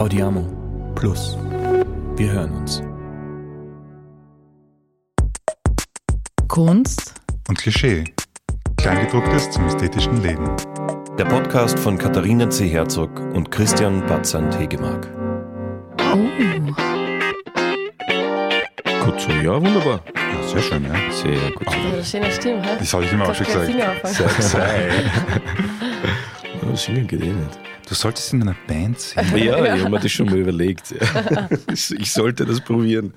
Audiamo Plus. Wir hören uns. Kunst und Klischee. Kleingedrucktes zum ästhetischen Leben. Der Podcast von Katharina C. Herzog und Christian Batzand-Hegemark. Oh. Gut so, ja, wunderbar. Ja, sehr schön, ja. Sehr gut. Das ist eine schöne Stimme, hä? Das habe ich immer auch schon gesagt. Sei. Ja, singen geht eh nicht. Du solltest in einer Band singen. Ja, ich habe mir das schon mal überlegt. Ich sollte das probieren.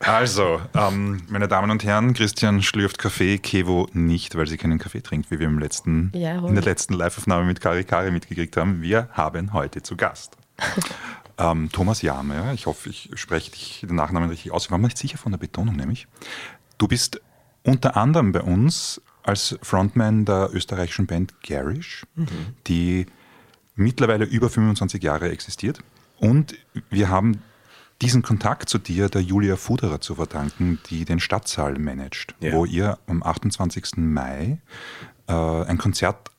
Also, ähm, meine Damen und Herren, Christian schlürft Kaffee, Kevo nicht, weil sie keinen Kaffee trinkt, wie wir im letzten, Ja, in der letzten Live-Aufnahme mit Kari Kari mitgekriegt haben. Wir haben heute zu Gast ähm, Thomas Jame. ja. Ich hoffe, ich spreche dich den Nachnamen richtig aus. Ich war mir nicht sicher von der Betonung, nämlich. Du bist unter anderem bei uns als Frontman der österreichischen Band Garish, die mittlerweile über 25 Jahre existiert. Und wir haben diesen Kontakt zu dir der Julia Fuderer zu verdanken, die den Stadtsaal managt, Ja. wo ihr am 28. Mai äh, ein Konzert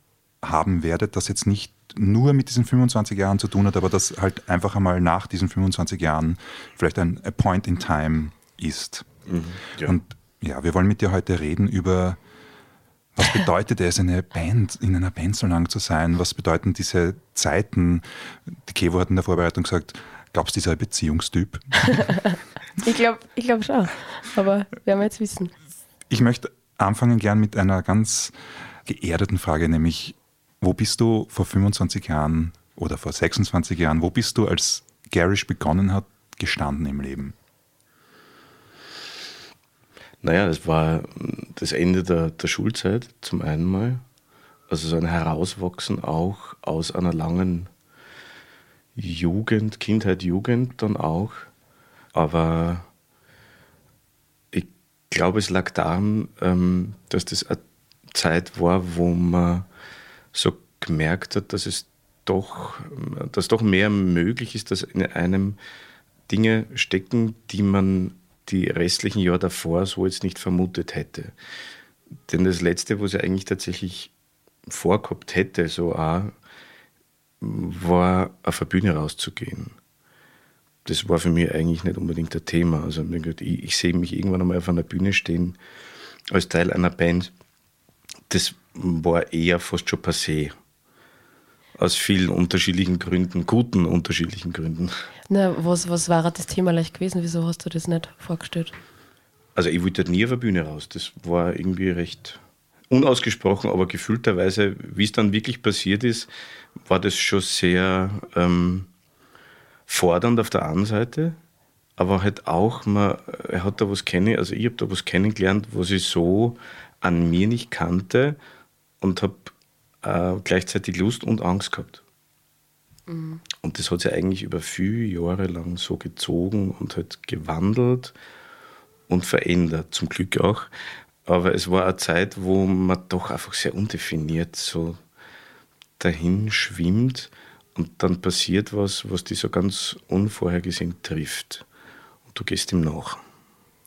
haben werdet, das jetzt nicht nur mit diesen 25 Jahren zu tun hat, aber das halt einfach einmal nach diesen 25 Jahren vielleicht ein a Point in Time ist. ja. Und ja, wir wollen mit dir heute reden über, was bedeutet es, eine Band, in einer Band so lang zu sein? Was bedeuten diese Zeiten? Die Kevo hat in der Vorbereitung gesagt, glaubst du, dieser Beziehungstyp? Ich glaube ich glaub schon. Aber werden wir jetzt wissen. Ich möchte anfangen gern mit einer ganz geerdeten Frage, nämlich, wo bist du vor 25 Jahren oder vor 26 Jahren, wo bist du, als Garish begonnen hat, gestanden im Leben? Naja, das war das Ende der, der Schulzeit zum einen mal. Also so ein Herauswachsen auch aus einer langen Jugend, Kindheit, Jugend dann auch. Aber ich glaube, es lag daran, ähm, dass das eine Zeit war, wo man so gemerkt hat, dass es doch, dass doch mehr möglich ist, dass in einem Dinge stecken, die man die restlichen Jahre davor so jetzt nicht vermutet hätte. Denn das Letzte, was ich eigentlich tatsächlich vorgehabt hätte, so auch, war auf eine Bühne rauszugehen. Das war für mich eigentlich nicht unbedingt ein Thema. Also ich, ich sehe mich irgendwann einmal auf einer Bühne stehen als Teil einer Band. Das war eher fast schon passé. Aus vielen unterschiedlichen Gründen, guten unterschiedlichen Gründen. Na, was, was war das Thema leicht gewesen? Wieso hast du das nicht vorgestellt? Also ich wollte nie auf der Bühne raus. Das war irgendwie recht unausgesprochen, aber gefühlterweise, wie es dann wirklich passiert ist, war das schon sehr ähm, fordernd auf der einen Seite, aber halt auch, man, er hat da was kennen, also ich habe da was kennengelernt, was ich so an mir nicht kannte und habe äh, gleichzeitig Lust und Angst gehabt. Und das hat sich eigentlich über viele Jahre lang so gezogen und halt gewandelt und verändert, zum Glück auch. Aber es war eine Zeit, wo man doch einfach sehr undefiniert so dahin schwimmt und dann passiert was, was dich so ganz unvorhergesehen trifft. Und du gehst ihm nach.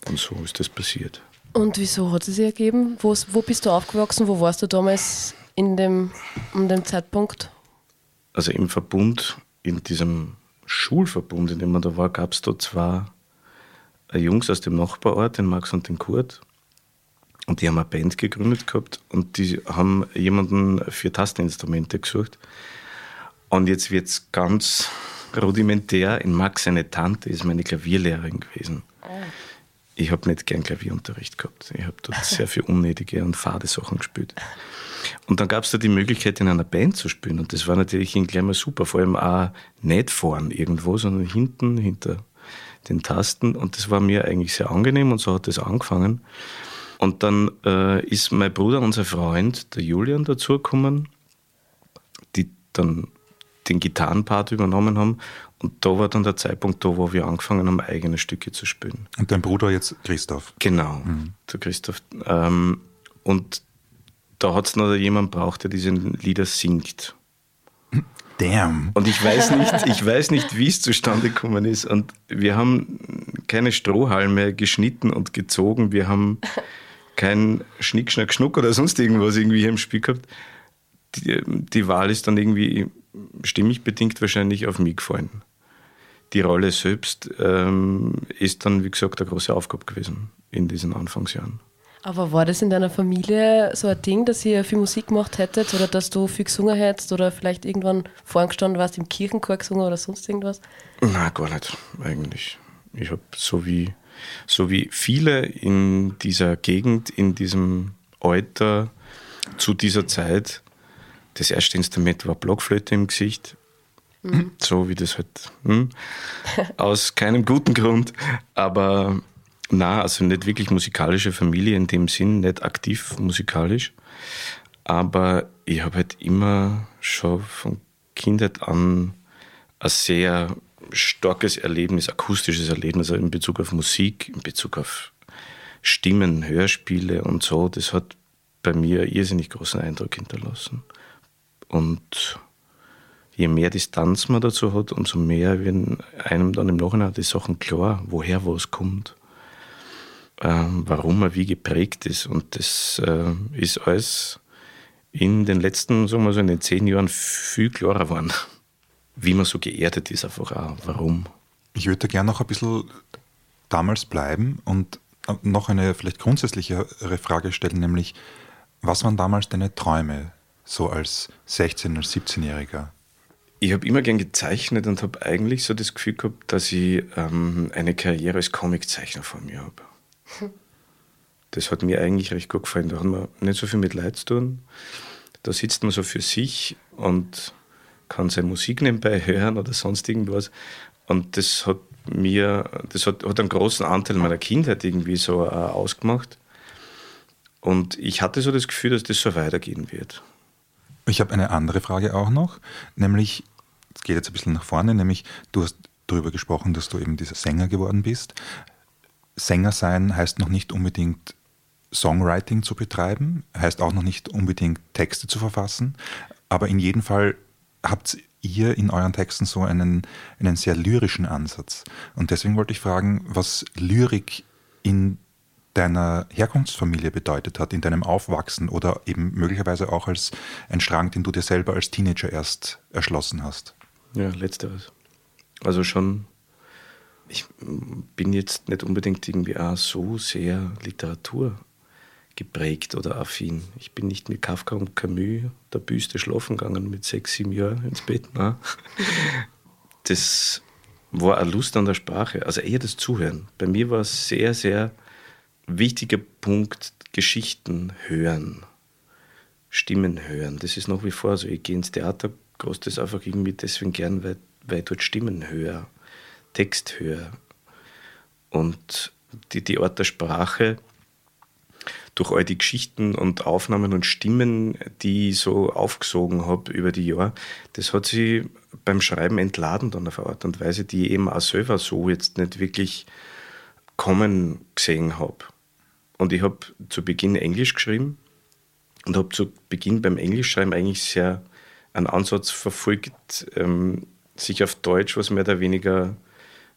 Und so ist das passiert. Und wieso hat es sich ergeben? Wo, wo bist du aufgewachsen? Wo warst du damals in dem, um dem Zeitpunkt? Also im Verbund, in diesem Schulverbund, in dem man da war, gab es da zwei Jungs aus dem Nachbarort, den Max und den Kurt. Und die haben eine Band gegründet gehabt und die haben jemanden für Tasteninstrumente gesucht. Und jetzt wird es ganz rudimentär. In Max seine Tante ist meine Klavierlehrerin gewesen. Ich habe nicht gern Klavierunterricht gehabt. Ich habe dort sehr viel unnötige und fade Sachen gespielt. Und dann gab es da die Möglichkeit, in einer Band zu spielen. Und das war natürlich gleich mal super. Vor allem auch nicht vorn irgendwo, sondern hinten, hinter den Tasten. Und das war mir eigentlich sehr angenehm und so hat das angefangen. Und dann äh, ist mein Bruder, unser Freund, der Julian, dazugekommen, die dann den Gitarrenpart übernommen haben. Und da war dann der Zeitpunkt da, wo wir angefangen haben, eigene Stücke zu spielen. Und dein Bruder jetzt Christoph. Genau, der Christoph. Ähm, und da hat es noch jemand braucht, der diese Lieder singt. Damn. Und ich weiß nicht, ich weiß nicht, wie es zustande gekommen ist. Und wir haben keine Strohhalme geschnitten und gezogen. Wir haben kein Schnick, Schnack, Schnuck oder sonst irgendwas irgendwie hier im Spiel gehabt. Die, die Wahl ist dann irgendwie stimmig bedingt wahrscheinlich auf mich gefallen. Die Rolle selbst ähm, ist dann, wie gesagt, eine große Aufgabe gewesen in diesen Anfangsjahren. Aber war das in deiner Familie so ein Ding, dass ihr viel Musik gemacht hättet oder dass du viel gesungen hättest oder vielleicht irgendwann vorgestanden warst im Kirchenchor gesungen oder sonst irgendwas? Nein, gar nicht, eigentlich. Ich habe so wie, so wie viele in dieser Gegend, in diesem Alter, zu dieser Zeit, das erste Instrument war Blockflöte im Gesicht. Mhm. So wie das halt. Hm? Aus keinem guten Grund. Aber na, also nicht wirklich musikalische Familie in dem Sinn, nicht aktiv musikalisch. Aber ich habe halt immer schon von Kindheit an ein sehr starkes Erlebnis, akustisches Erlebnis also in Bezug auf Musik, in Bezug auf Stimmen, Hörspiele und so. Das hat bei mir irrsinnig großen Eindruck hinterlassen. Und je mehr Distanz man dazu hat, umso mehr werden einem dann im Nachhinein die Sachen klar, woher was kommt, ähm, warum er wie geprägt ist. Und das äh, ist alles in den letzten, sagen wir so, in den zehn Jahren viel klarer geworden, wie man so geerdet ist, einfach auch, warum. Ich würde gerne noch ein bisschen damals bleiben und noch eine vielleicht grundsätzlichere Frage stellen, nämlich, was waren damals deine Träume, so als 16- oder 17-Jähriger? Ich habe immer gern gezeichnet und habe eigentlich so das Gefühl gehabt, dass ich ähm, eine Karriere als Comiczeichner vor mir habe. Das hat mir eigentlich recht gut gefallen. Da hat man nicht so viel mit Leid zu tun. Da sitzt man so für sich und kann seine Musik nebenbei hören oder sonst irgendwas. Und das hat mir, das hat, hat einen großen Anteil meiner Kindheit irgendwie so äh, ausgemacht. Und ich hatte so das Gefühl, dass das so weitergehen wird. Ich habe eine andere Frage auch noch, nämlich, es geht jetzt ein bisschen nach vorne, nämlich du hast darüber gesprochen, dass du eben dieser Sänger geworden bist. Sänger sein heißt noch nicht unbedingt Songwriting zu betreiben, heißt auch noch nicht unbedingt Texte zu verfassen, aber in jedem Fall habt ihr in euren Texten so einen, einen sehr lyrischen Ansatz. Und deswegen wollte ich fragen, was Lyrik in deiner Herkunftsfamilie bedeutet hat, in deinem Aufwachsen oder eben möglicherweise auch als ein Strang, den du dir selber als Teenager erst erschlossen hast? Ja, letzteres. Also schon, ich bin jetzt nicht unbedingt irgendwie auch so sehr Literatur geprägt oder affin. Ich bin nicht mit Kafka und Camus der Büste schlafen gegangen mit sechs, sieben Jahren ins Bett. Nein. Das war eine Lust an der Sprache, also eher das Zuhören. Bei mir war es sehr, sehr wichtiger Punkt, Geschichten hören, Stimmen hören. Das ist nach wie vor so. Ich gehe ins Theater, groß das einfach irgendwie deswegen gern, weil, weil ich dort Stimmen höre, Text höre. Und die, die Art der Sprache, durch all die Geschichten und Aufnahmen und Stimmen, die ich so aufgesogen habe über die Jahre, das hat sie beim Schreiben entladen dann auf eine Art und Weise, die ich eben auch selber so jetzt nicht wirklich kommen gesehen habe. Und ich habe zu Beginn Englisch geschrieben und habe zu Beginn beim Englischschreiben eigentlich sehr einen Ansatz verfolgt, ähm, sich auf Deutsch was mehr oder weniger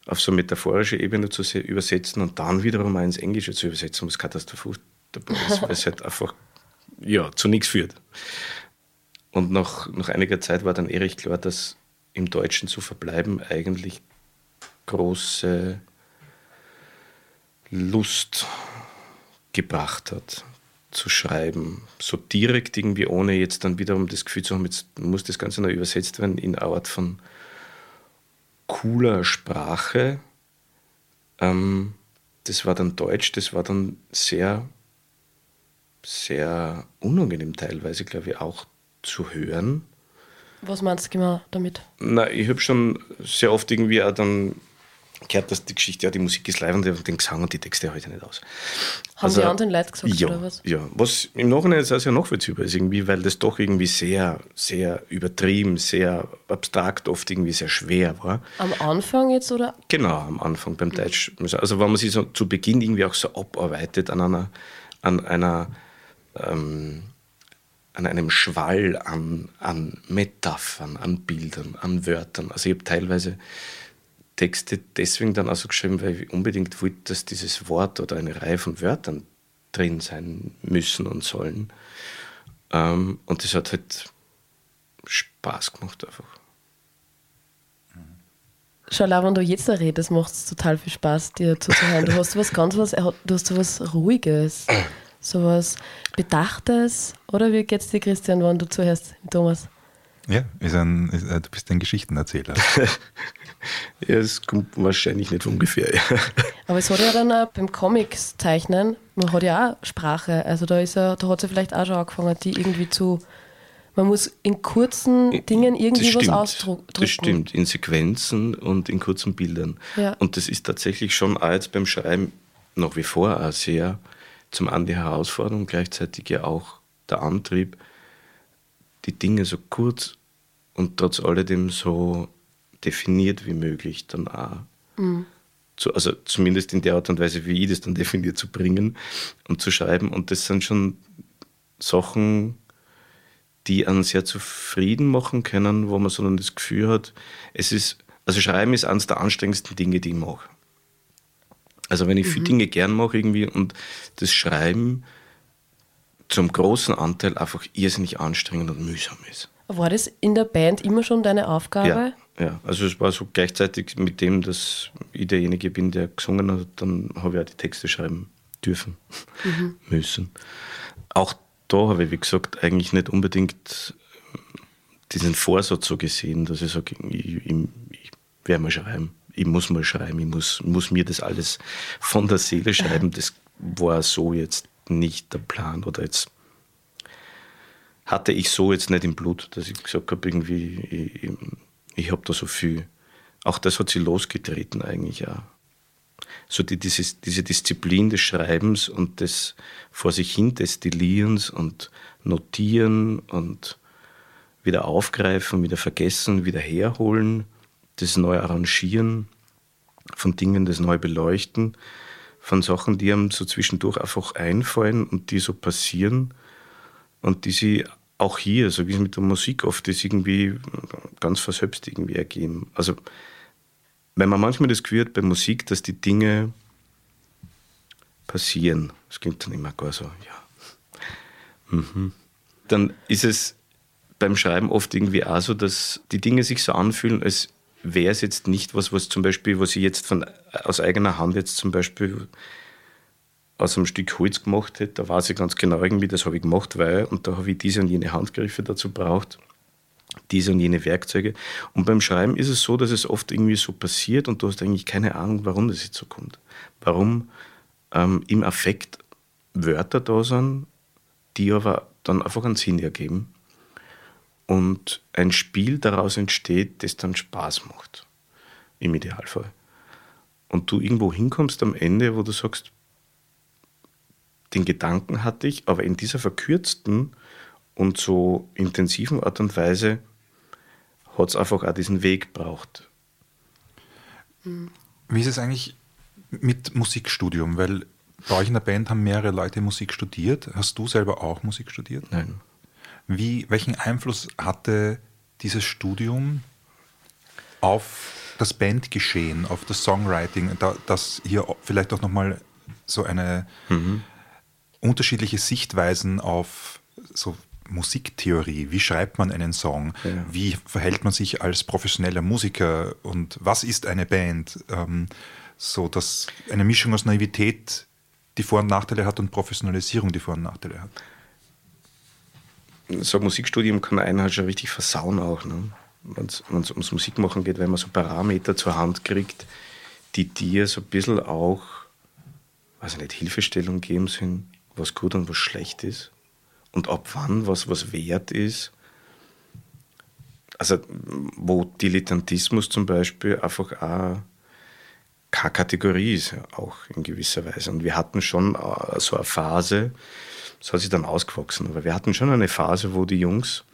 auf so metaphorische Ebene zu übersetzen und dann wiederum ins Englische zu übersetzen, was katastrophal ist, weil es halt einfach ja, zu nichts führt. Und nach, nach einiger Zeit war dann ehrlich klar, dass im Deutschen zu verbleiben eigentlich große Lust gebracht hat, zu schreiben. So direkt irgendwie, ohne jetzt dann wiederum das Gefühl zu haben, jetzt muss das Ganze noch übersetzt werden in eine Art von cooler Sprache. Ähm, das war dann Deutsch, das war dann sehr, sehr unangenehm teilweise, glaube ich, auch zu hören. Was meinst du genau damit? Na, ich habe schon sehr oft irgendwie auch dann gehört, dass die Geschichte, ja, die Musik ist live und den Gesang und die Texte heute nicht aus. Haben also, die anderen Leute gesagt ja, oder was? Ja, was im Nachhinein ist ja nachvollziehbar ist, irgendwie, weil das doch irgendwie sehr, sehr übertrieben, sehr abstrakt, oft irgendwie sehr schwer war. Am Anfang jetzt oder? Genau, am Anfang beim mhm. Deutsch. Also wenn man sich so zu Beginn irgendwie auch so abarbeitet an einer, an einer ähm, an einem Schwall an, an Metaphern, an Bildern, an Wörtern. Also ich habe teilweise Texte deswegen dann auch so geschrieben, weil ich unbedingt wollte, dass dieses Wort oder eine Reihe von Wörtern drin sein müssen und sollen. Ähm, und das hat halt Spaß gemacht einfach. Schau, wenn du jetzt redest, macht es total viel Spaß, dir zuzuhören. Du hast was ganz was, du hast was Ruhiges, so was Bedachtes. Oder wie geht's dir, Christian, wenn du zuhörst, Thomas? Ja, ist ein, ist, äh, du bist ein Geschichtenerzähler. ja, es kommt wahrscheinlich nicht ungefähr. Ja. Aber es hat ja dann auch beim Comics zeichnen, man hat ja auch Sprache. Also da ist ja, da hat sie vielleicht auch schon angefangen, die irgendwie zu. Man muss in kurzen Dingen irgendwie was ausdrücken. Das stimmt, in Sequenzen und in kurzen Bildern. Ja. Und das ist tatsächlich schon auch jetzt beim Schreiben nach wie vor auch sehr zum einen die Herausforderung, gleichzeitig ja auch der Antrieb, die Dinge so kurz und trotz alledem so definiert wie möglich dann auch. Mhm. Zu, also zumindest in der Art und Weise, wie ich das dann definiert zu bringen und zu schreiben. Und das sind schon Sachen, die einen sehr zufrieden machen können, wo man so dann das Gefühl hat, es ist, also Schreiben ist eines der anstrengendsten Dinge, die ich mache. Also wenn ich mhm. viele Dinge gern mache irgendwie und das Schreiben zum großen Anteil einfach irrsinnig anstrengend und mühsam ist. War das in der Band immer schon deine Aufgabe? Ja, ja. also es war so gleichzeitig mit dem, dass ich derjenige bin, der gesungen hat, dann habe ich auch die Texte schreiben dürfen, mhm. müssen. Auch da habe ich, wie gesagt, eigentlich nicht unbedingt diesen Vorsatz so gesehen, dass ich sage, ich, ich, ich werde mal schreiben, ich muss mal schreiben, ich muss, muss mir das alles von der Seele schreiben. Das war so jetzt nicht der Plan oder jetzt hatte ich so jetzt nicht im Blut, dass ich gesagt habe, irgendwie, ich, ich habe da so viel. Auch das hat sie losgetreten eigentlich ja. So die, dieses, diese Disziplin des Schreibens und des vor sich hin Destillierens und Notieren und wieder aufgreifen, wieder vergessen, wieder herholen, das neu arrangieren von Dingen, das neu beleuchten von Sachen, die einem so zwischendurch einfach einfallen und die so passieren und die sie auch hier, so wie es mit der Musik oft ist, irgendwie ganz verselbst irgendwie ergeben. Also, wenn man manchmal das Gefühl hat bei Musik, dass die Dinge passieren, das klingt dann immer gar so, ja. Mhm. Dann ist es beim Schreiben oft irgendwie auch so, dass die Dinge sich so anfühlen, als wäre es jetzt nicht was, was zum Beispiel, was ich jetzt von, aus eigener Hand jetzt zum Beispiel aus einem Stück Holz gemacht hätte. Da weiß ich ganz genau irgendwie, das habe ich gemacht, weil, und da habe ich diese und jene Handgriffe dazu braucht, diese und jene Werkzeuge. Und beim Schreiben ist es so, dass es oft irgendwie so passiert und du hast eigentlich keine Ahnung, warum das jetzt so kommt. Warum ähm, im Affekt Wörter da sind, die aber dann einfach einen Sinn ergeben und ein Spiel daraus entsteht, das dann Spaß macht. Im Idealfall. Und du irgendwo hinkommst am Ende, wo du sagst, den Gedanken hatte ich, aber in dieser verkürzten und so intensiven Art und Weise hat es einfach auch diesen Weg gebraucht. Wie ist es eigentlich mit Musikstudium? Weil bei euch in der Band haben mehrere Leute Musik studiert. Hast du selber auch Musik studiert? Nein. Wie, welchen Einfluss hatte dieses Studium auf das Bandgeschehen, auf das Songwriting, da, dass hier vielleicht auch nochmal so eine mhm. unterschiedliche Sichtweisen auf so Musiktheorie, wie schreibt man einen Song, ja. wie verhält man sich als professioneller Musiker? Und was ist eine Band, ähm, so dass eine Mischung aus Naivität die Vor- und Nachteile hat und Professionalisierung die Vor- und Nachteile hat so ein Musikstudium kann einen halt schon richtig versauen auch. Ne? Wenn es ums Musikmachen geht, wenn man so Parameter zur Hand kriegt, die dir so ein bisschen auch, weiß ich nicht, Hilfestellung geben sind, was gut und was schlecht ist und ab wann was was wert ist. Also wo Dilettantismus zum Beispiel einfach auch keine Kategorie ist, auch in gewisser Weise. Und wir hatten schon äh, so eine Phase, das hat sich dann ausgewachsen. Aber wir hatten schon eine Phase, wo die Jungs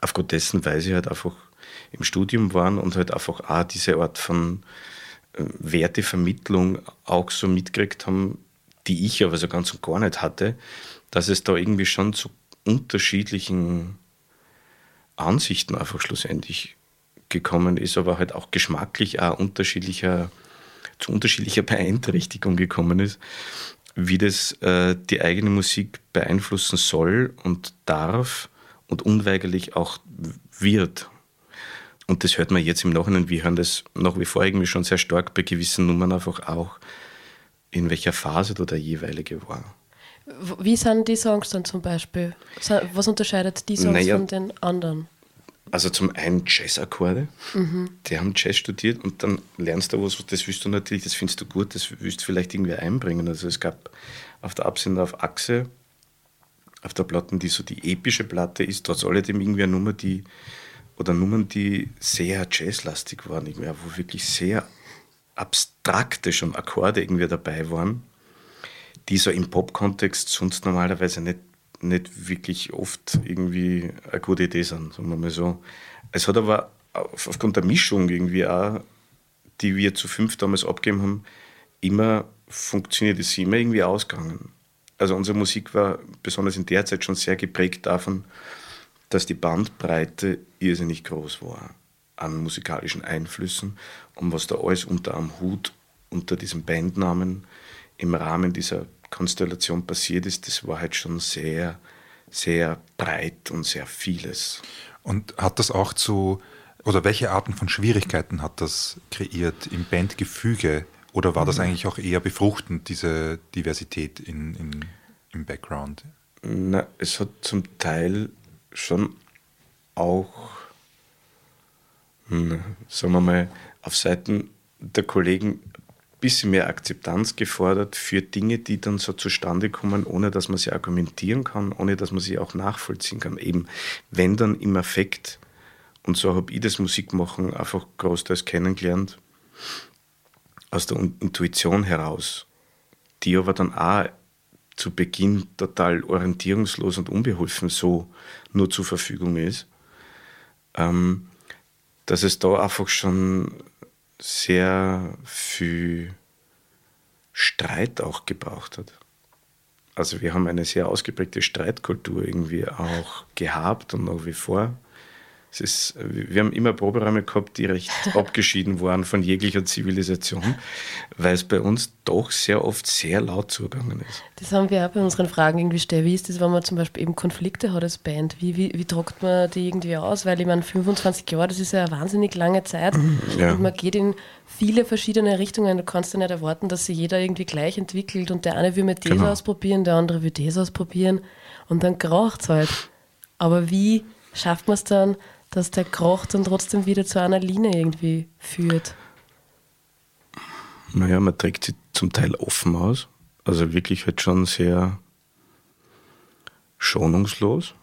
aufgrund dessen, weil sie halt einfach im Studium waren und halt einfach auch diese Art von äh, Wertevermittlung auch so mitgekriegt haben, die ich aber so ganz und gar nicht hatte, dass es da irgendwie schon zu unterschiedlichen Ansichten einfach schlussendlich gekommen ist, aber halt auch geschmacklich auch unterschiedlicher, zu unterschiedlicher Beeinträchtigung gekommen ist wie das äh, die eigene Musik beeinflussen soll und darf und unweigerlich auch wird. Und das hört man jetzt im Nachhinein, wir hören das nach wie vor irgendwie schon sehr stark bei gewissen Nummern einfach auch, in welcher Phase da der jeweilige war. Wie sind die Songs dann zum Beispiel? Was unterscheidet die Songs naja, von den anderen? Also zum einen Jazzakkorde, mhm. die haben Jazz studiert und dann lernst du was, das willst du natürlich, das findest du gut, das willst du vielleicht irgendwie einbringen. Also es gab auf der Absender auf Achse, auf der Platte, die so die epische Platte ist, trotz alledem irgendwie eine Nummer, die, oder Nummern, die sehr jazzlastig waren, irgendwie, wo wirklich sehr abstrakte schon Akkorde irgendwie dabei waren, die so im Pop-Kontext sonst normalerweise nicht nicht wirklich oft irgendwie eine gute Idee sind, sagen wir mal so. Es hat aber aufgrund der Mischung irgendwie auch, die wir zu fünf damals abgegeben haben, immer funktioniert, ist immer irgendwie ausgegangen. Also unsere Musik war besonders in der Zeit schon sehr geprägt davon, dass die Bandbreite irrsinnig groß war an musikalischen Einflüssen und was da alles unter am Hut, unter diesem Bandnamen im Rahmen dieser Konstellation passiert ist, das war halt schon sehr, sehr breit und sehr vieles. Und hat das auch zu, oder welche Arten von Schwierigkeiten hat das kreiert im Bandgefüge? Oder war das mhm. eigentlich auch eher befruchtend, diese Diversität in, in, im Background? Na, es hat zum Teil schon auch, hm, sagen wir mal, auf Seiten der Kollegen bisschen mehr Akzeptanz gefordert für Dinge, die dann so zustande kommen, ohne dass man sie argumentieren kann, ohne dass man sie auch nachvollziehen kann. Eben, wenn dann im Affekt, und so habe ich das Musikmachen einfach großteils kennengelernt, aus der Intuition heraus, die aber dann auch zu Beginn total orientierungslos und unbeholfen so nur zur Verfügung ist, ähm, dass es da einfach schon sehr viel Streit auch gebraucht hat. Also wir haben eine sehr ausgeprägte Streitkultur irgendwie auch gehabt und nach wie vor. Es ist, wir haben immer Proberäume gehabt, die recht abgeschieden waren von jeglicher Zivilisation, weil es bei uns doch sehr oft sehr laut zugegangen ist. Das haben wir auch bei unseren Fragen irgendwie stellen. Wie ist das, wenn man zum Beispiel eben Konflikte hat als Band? Wie, wie, wie druckt man die irgendwie aus? Weil ich meine, 25 Jahre, das ist ja eine wahnsinnig lange Zeit ja. und man geht in viele verschiedene Richtungen. Du kannst ja nicht erwarten, dass sich jeder irgendwie gleich entwickelt und der eine will mit das genau. ausprobieren, der andere will das ausprobieren und dann kraucht es halt. Aber wie schafft man es dann, dass der Krach dann trotzdem wieder zu einer Linie irgendwie führt? Naja, man trägt sie zum Teil offen aus. Also wirklich halt schon sehr schonungslos.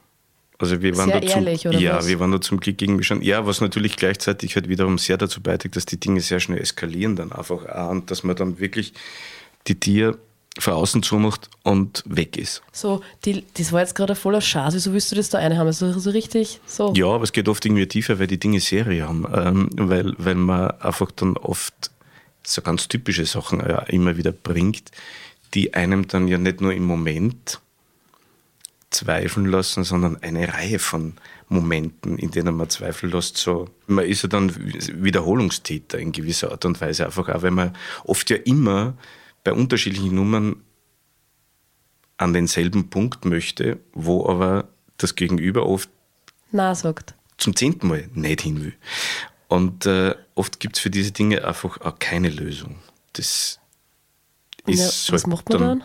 Also wir waren sehr da ehrlich, zum, oder ja, was? wir waren da zum Glück irgendwie schon, ja, was natürlich gleichzeitig halt wiederum sehr dazu beiträgt, dass die Dinge sehr schnell eskalieren dann einfach auch und dass man dann wirklich die Tier von außen zumacht und weg ist. So, die, das war jetzt gerade voller Chance. Wieso willst du das da einhaben? Also so richtig so? Ja, aber es geht oft irgendwie tiefer, weil die Dinge Serie haben. Ähm, weil, weil man einfach dann oft so ganz typische Sachen ja immer wieder bringt, die einem dann ja nicht nur im Moment zweifeln lassen, sondern eine Reihe von Momenten, in denen man zweifeln lässt. So, man ist ja dann Wiederholungstäter in gewisser Art und Weise, einfach auch, weil man oft ja immer bei unterschiedlichen Nummern an denselben Punkt möchte, wo aber das Gegenüber oft Na sagt. zum zehnten Mal nicht hin will. Und äh, oft gibt es für diese Dinge einfach auch keine Lösung. Das ist ja, was halt macht man dann,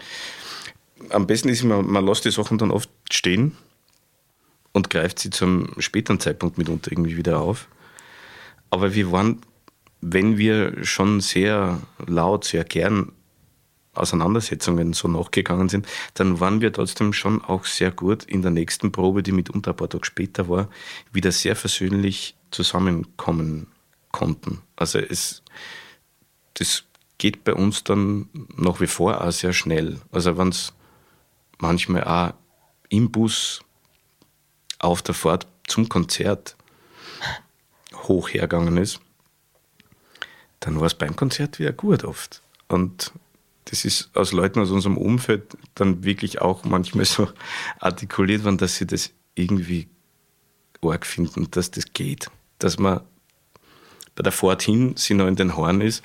dann? Am besten ist, man, man lässt die Sachen dann oft stehen und greift sie zum späteren Zeitpunkt mitunter irgendwie wieder auf. Aber wir waren, wenn wir schon sehr laut, sehr gern Auseinandersetzungen so nachgegangen sind, dann waren wir trotzdem schon auch sehr gut in der nächsten Probe, die mitunter ein paar Tage später war, wieder sehr versöhnlich zusammenkommen konnten. Also es, das geht bei uns dann nach wie vor auch sehr schnell. Also wenn es manchmal auch im Bus auf der Fahrt zum Konzert hoch hergegangen ist, dann war es beim Konzert wieder gut oft. Und das ist aus Leuten aus unserem Umfeld dann wirklich auch manchmal so artikuliert worden, dass sie das irgendwie arg finden, dass das geht. Dass man bei der Fahrt hin sie noch in den Horn ist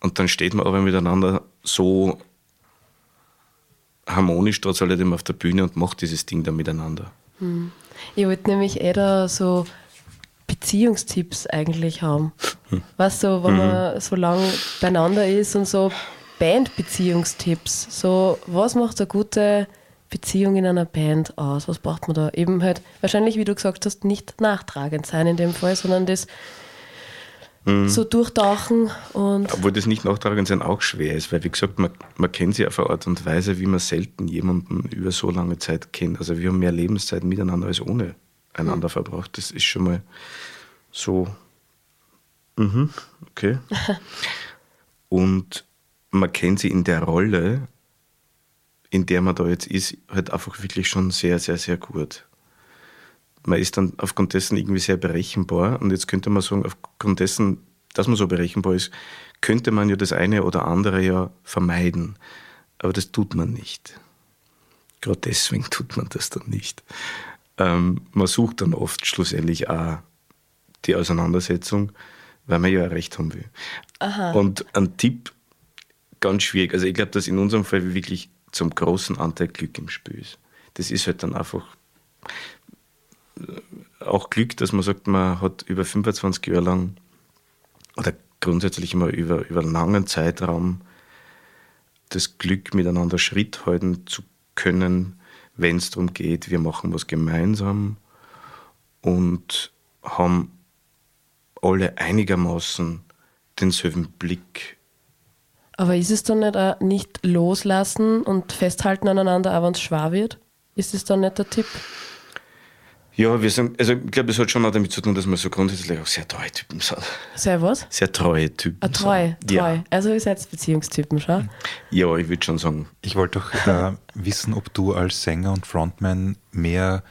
und dann steht man aber miteinander so harmonisch trotz alledem auf der Bühne und macht dieses Ding dann miteinander. Hm. Ich wollte nämlich eh da so Beziehungstipps eigentlich haben? Was so, wenn man so lange beieinander ist und so Bandbeziehungstipps. So, was macht eine gute Beziehung in einer Band aus? Was braucht man da? Eben halt, wahrscheinlich, wie du gesagt hast, nicht nachtragend sein in dem Fall, sondern das so durchtauchen und. Obwohl das nicht nachtragend sein auch schwer ist, weil wie gesagt, man, man kennt sie auf eine Art und Weise, wie man selten jemanden über so lange Zeit kennt. Also wir haben mehr Lebenszeit miteinander als ohne einander verbracht. Das ist schon mal so. Mhm, okay. und man kennt sie in der Rolle, in der man da jetzt ist, halt einfach wirklich schon sehr, sehr, sehr gut. Man ist dann aufgrund dessen irgendwie sehr berechenbar und jetzt könnte man sagen, aufgrund dessen, dass man so berechenbar ist, könnte man ja das eine oder andere ja vermeiden. Aber das tut man nicht. Gerade deswegen tut man das dann nicht. Ähm, man sucht dann oft schlussendlich auch die Auseinandersetzung, weil man ja Recht haben will. Aha. Und ein Tipp, ganz schwierig. Also ich glaube, dass in unserem Fall wirklich zum großen Anteil Glück im Spiel ist. Das ist halt dann einfach äh, auch Glück, dass man sagt, man hat über 25 Jahre lang oder grundsätzlich immer über, über einen langen Zeitraum das Glück, miteinander Schritt halten zu können, wenn es darum geht, wir machen was gemeinsam und haben alle einigermaßen denselben Blick Aber ist es dann nicht auch nicht loslassen und festhalten aneinander, auch wenn es schwer wird? Ist es dann nicht der Tipp? Ja, wir sind, also ich glaube, es hat schon auch damit zu tun, dass wir so grundsätzlich auch sehr treue Typen sind. Sehr was? Sehr treue Typen. Ah, treu, sind. treu. Ja, Also ihr seid Beziehungstypen, schau. ja ich würde schon sagen. Ich wollte doch äh, wissen, ob du als Sänger und Frontman mehr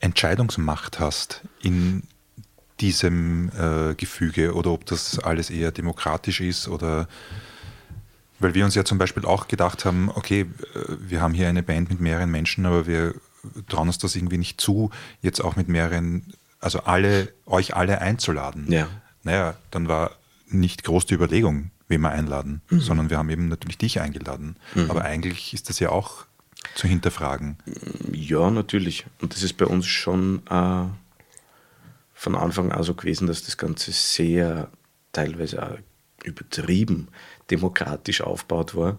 Entscheidungsmacht hast in diesem äh, Gefüge oder ob das alles eher demokratisch ist oder weil wir uns ja zum Beispiel auch gedacht haben, okay, äh, wir haben hier eine Band mit mehreren Menschen, aber wir trauen uns das irgendwie nicht zu, jetzt auch mit mehreren, also alle, euch alle einzuladen. Ja. Naja, dann war nicht groß die Überlegung, wen wir einladen, sondern wir haben eben natürlich dich eingeladen. Aber eigentlich ist das ja auch zu hinterfragen. Ja, natürlich. Und das ist bei uns schon äh, von Anfang an so gewesen, dass das Ganze sehr teilweise auch übertrieben demokratisch aufgebaut war.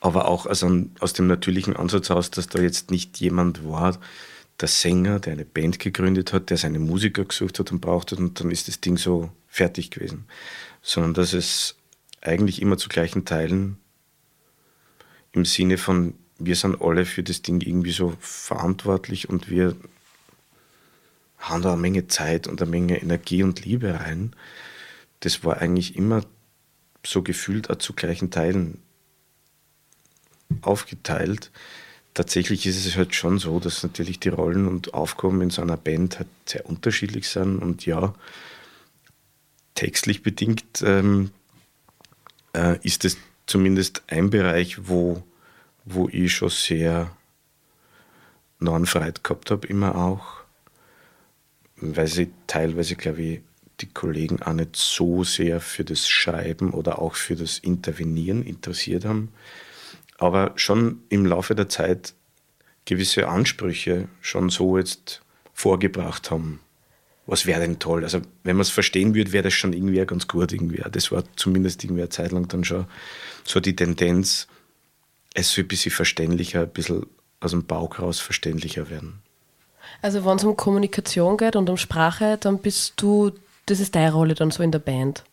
Aber auch also aus dem natürlichen Ansatz aus, dass da jetzt nicht jemand war, der Sänger, der eine Band gegründet hat, der seine Musiker gesucht hat und braucht hat und dann ist das Ding so fertig gewesen. Sondern dass es eigentlich immer zu gleichen Teilen im Sinne von, wir sind alle für das Ding irgendwie so verantwortlich und wir haben da eine Menge Zeit und eine Menge Energie und Liebe rein. Das war eigentlich immer so gefühlt auch zu gleichen Teilen aufgeteilt. Tatsächlich ist es halt schon so, dass natürlich die Rollen und Aufgaben in so einer Band halt sehr unterschiedlich sind und ja, textlich bedingt ähm, äh, ist es zumindest ein Bereich, wo, wo ich schon sehr Freiheit gehabt habe, immer auch, weil sie teilweise, glaube ich, die Kollegen auch nicht so sehr für das Schreiben oder auch für das Intervenieren interessiert haben, aber schon im Laufe der Zeit gewisse Ansprüche schon so jetzt vorgebracht haben. Was wäre denn toll? Also, wenn man es verstehen würde, wäre das schon irgendwie ganz gut. Irgendwie. Das war zumindest irgendwie eine Zeit lang dann schon so die Tendenz, es so ein bisschen verständlicher, ein bisschen aus dem Bauch raus verständlicher werden. Also wenn es um Kommunikation geht und um Sprache, dann bist du, das ist deine Rolle dann so in der Band.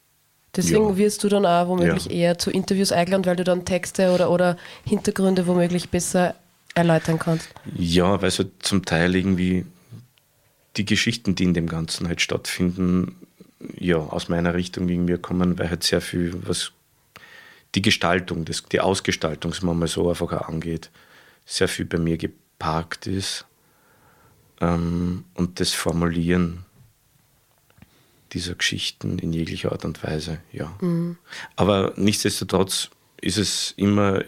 Deswegen Ja. wirst du dann auch womöglich Ja. eher zu Interviews eingeladen, weil du dann Texte oder, oder Hintergründe womöglich besser erläutern kannst. Ja, weil so zum Teil irgendwie die Geschichten, die in dem Ganzen halt stattfinden, ja, aus meiner Richtung irgendwie kommen, weil halt sehr viel, was die Gestaltung, das, die Ausgestaltung, sagen wir mal so einfach auch angeht, sehr viel bei mir geparkt ist. Ähm, und das Formulieren dieser Geschichten in jeglicher Art und Weise, ja. Aber nichtsdestotrotz ist es immer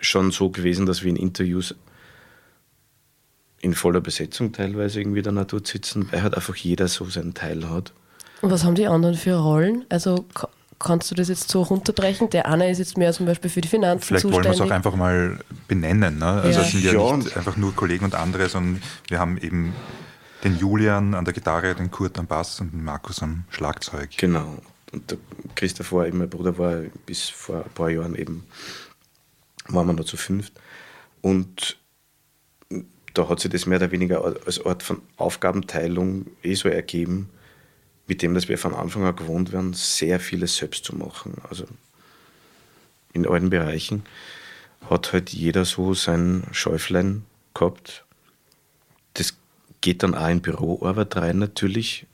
schon so gewesen, dass wir in Interviews in voller Besetzung teilweise irgendwie der Natur sitzen, weil halt einfach jeder so seinen Teil hat. Und was haben die anderen für Rollen? Also ka- kannst du das jetzt so runterbrechen? Der eine ist jetzt mehr zum Beispiel für die Finanzen Vielleicht wollen zuständig. wir es auch einfach mal benennen. Ne? Also Ja. es sind ja, Ja. nicht einfach nur Kollegen und andere, sondern wir haben eben Den Julian an der Gitarre, den Kurt am Bass und den Markus am Schlagzeug. Genau. Und der Christoph war eben, mein Bruder war bis vor ein paar Jahren eben, waren wir noch zu fünft. Und da hat sich das mehr oder weniger als Art von Aufgabenteilung eh so ergeben, mit dem, dass wir von Anfang an gewohnt werden, sehr vieles selbst zu machen. Also in allen Bereichen hat halt jeder so sein Schäuflein gehabt. Geht dann auch in Büroarbeit rein natürlich.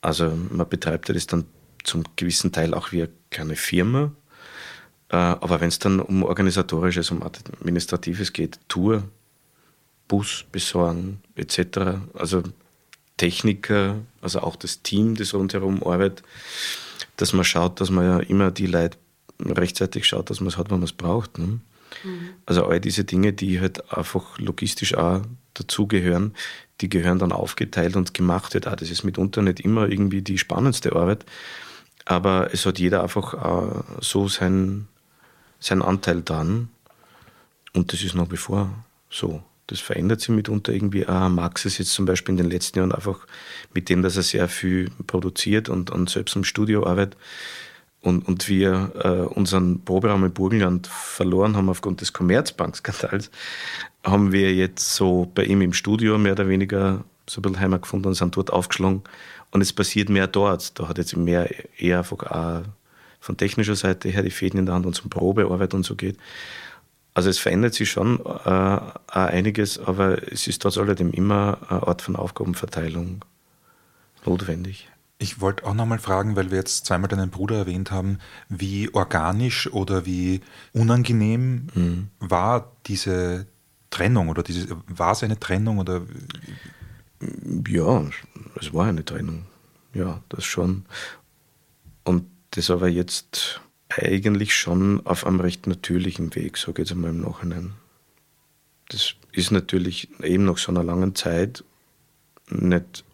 Also man betreibt ja das dann zum gewissen Teil auch wie eine kleine Firma. Äh, aber wenn es dann um organisatorisches, um administratives geht, Tour, Bus besorgen etc., also Techniker, also auch das Team, das rundherum arbeitet, dass man schaut, dass man ja immer die Leute rechtzeitig schaut, dass man es hat, wenn man es braucht. Ne? Mhm. Also all diese Dinge, die halt einfach logistisch auch dazugehören, die gehören dann aufgeteilt und gemacht wird. Auch das ist mitunter nicht immer irgendwie die spannendste Arbeit, aber es hat jeder einfach auch so seinen, seinen Anteil dran und das ist nach wie vor so. Das verändert sich mitunter irgendwie auch. Max ist jetzt zum Beispiel in den letzten Jahren einfach mit dem, dass er sehr viel produziert und, und selbst im Studio arbeitet, und, und wir äh, unseren Proberaum im Burgenland verloren haben aufgrund des Commerzbank-Skandals, haben wir jetzt so bei ihm im Studio mehr oder weniger so ein bisschen Heimat gefunden und sind dort aufgeschlagen. Und es passiert mehr dort. Da hat jetzt mehr eher auch von technischer Seite her die Fäden in der Hand und zum Probearbeit und so geht. Also es verändert sich schon äh, einiges, aber es ist trotz alledem immer eine Art von Aufgabenverteilung notwendig. Ich wollte auch nochmal fragen, weil wir jetzt zweimal deinen Bruder erwähnt haben, wie organisch oder wie unangenehm mhm. war diese Trennung oder diese, war es eine Trennung oder? Ja, es war eine Trennung. Ja, das schon. Und das aber jetzt eigentlich schon auf einem recht natürlichen Weg, so geht es einmal im Nachhinein. Das ist natürlich eben nach so einer langen Zeit nicht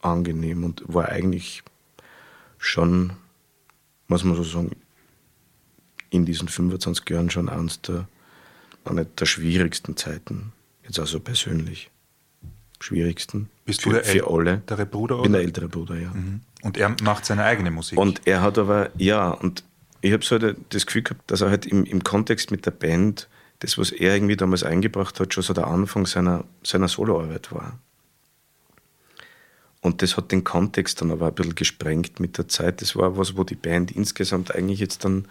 angenehm und war eigentlich schon, muss man so sagen, in diesen 25 Jahren schon eines der, eine der schwierigsten Zeiten. Jetzt also persönlich. Schwierigsten. Bist für, du der für alle. ältere Bruder? Oder? bin der ältere Bruder, ja. Mhm. Und er macht seine eigene Musik. Und er hat aber, ja, und ich habe so das Gefühl gehabt, dass er halt im, im Kontext mit der Band, das, was er irgendwie damals eingebracht hat, schon so der Anfang seiner, seiner Soloarbeit war. Und das hat den Kontext dann aber ein bisschen gesprengt mit der Zeit. Das war was, wo die Band insgesamt eigentlich jetzt dann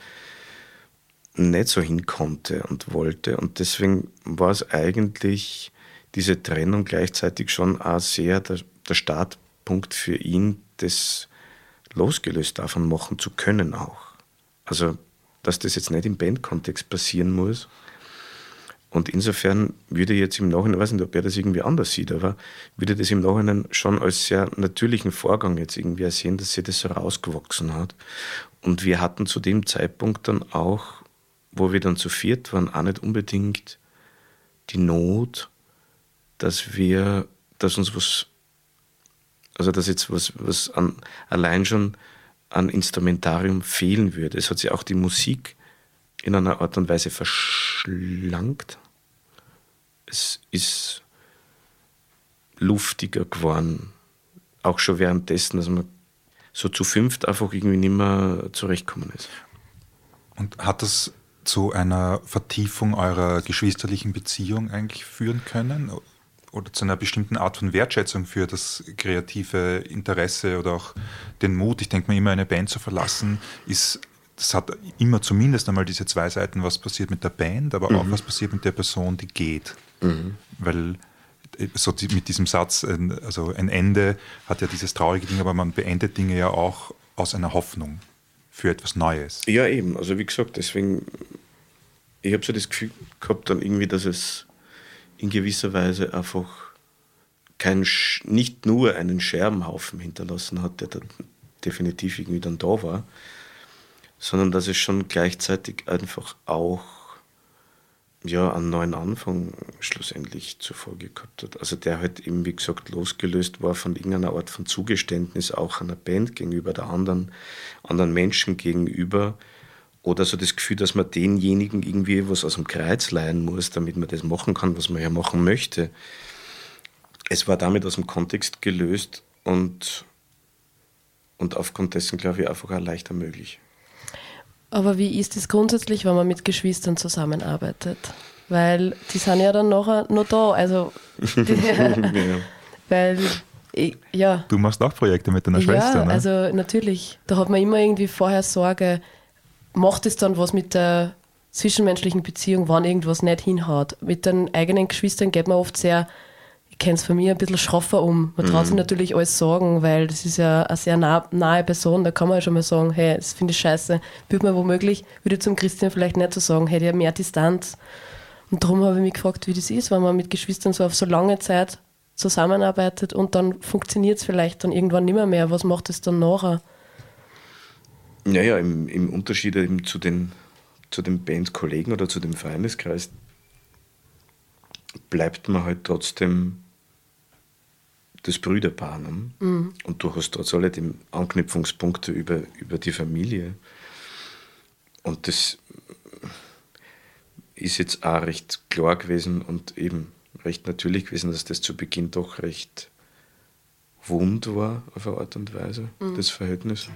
nicht so hin konnte und wollte. Und deswegen war es eigentlich diese Trennung gleichzeitig schon auch sehr der, der Startpunkt für ihn, das losgelöst davon machen zu können auch. Also, dass das jetzt nicht im Bandkontext passieren muss, und insofern würde jetzt im Nachhinein, ich weiß nicht, ob er das irgendwie anders sieht, aber würde das im Nachhinein schon als sehr natürlichen Vorgang jetzt irgendwie sehen, dass sie das so rausgewachsen hat. Und wir hatten zu dem Zeitpunkt dann auch, wo wir dann zu viert waren, auch nicht unbedingt die Not, dass wir, dass uns was, also dass jetzt was, was an, allein schon an Instrumentarium fehlen würde. Es hat sich auch die Musik in einer Art und Weise verschlankt, es ist luftiger geworden. Auch schon währenddessen, dass man so zu fünft einfach irgendwie nicht mehr zurechtkommen ist. Und hat das zu einer Vertiefung eurer geschwisterlichen Beziehung eigentlich führen können? Oder zu einer bestimmten Art von Wertschätzung für das kreative Interesse oder auch den Mut? Ich denke mir immer, eine Band zu verlassen, ist das hat immer zumindest einmal diese zwei Seiten, was passiert mit der Band, aber mhm. auch was passiert mit der Person, die geht. Mhm. Weil äh, so mit diesem Satz, also ein Ende hat ja dieses traurige Ding, aber man beendet Dinge ja auch aus einer Hoffnung für etwas Neues. Ja, eben. Also wie gesagt, deswegen, ich habe so das Gefühl gehabt dann irgendwie, dass es in gewisser Weise einfach kein, nicht nur einen Scherbenhaufen hinterlassen hat, der dann definitiv irgendwie dann da war, sondern dass es schon gleichzeitig einfach auch ja, einen neuen Anfang schlussendlich zur Folge gehabt hat. Also der halt eben, wie gesagt, losgelöst war von irgendeiner Art von Zugeständnis auch einer Band gegenüber, der anderen, anderen Menschen gegenüber. Oder so das Gefühl, dass man denjenigen irgendwie was aus dem Kreuz leihen muss, damit man das machen kann, was man ja machen möchte. es war damit aus dem Kontext gelöst und, und aufgrund dessen, glaube ich, einfach auch leichter möglich. Aber wie ist es grundsätzlich, wenn man mit Geschwistern zusammenarbeitet? Weil die sind ja dann nachher noch da. Also, ja. weil, ich, ja. Du machst auch Projekte mit deiner Schwester, ja, ne? also natürlich. Da hat man immer irgendwie vorher Sorge, macht es dann was mit der zwischenmenschlichen Beziehung, wann irgendwas nicht hinhaut. Mit den eigenen Geschwistern geht man oft sehr kenne es von mir ein bisschen schroffer um. Man traut sich mhm. natürlich alles sagen, weil das ist ja eine sehr nah, nahe Person. Da kann man ja schon mal sagen, hey, das finde ich scheiße. Würde man womöglich, würde zum Christian vielleicht nicht so sagen, hätte ja mehr Distanz. Und darum habe ich mich gefragt, wie das ist, wenn man mit Geschwistern so auf so lange Zeit zusammenarbeitet und dann funktioniert es vielleicht dann irgendwann nicht mehr, mehr. Was macht es dann nachher? Naja, im, im Unterschied eben zu den, zu den Bandkollegen oder zu dem Freundeskreis bleibt man halt trotzdem das Brüderpaar. Ne? Mhm. Und du hast trotz alledem Anknüpfungspunkte über, über die Familie. Und das ist jetzt auch recht klar gewesen und eben recht natürlich gewesen, dass das zu Beginn doch recht wund war auf eine Art und Weise, mhm. das Verhältnis.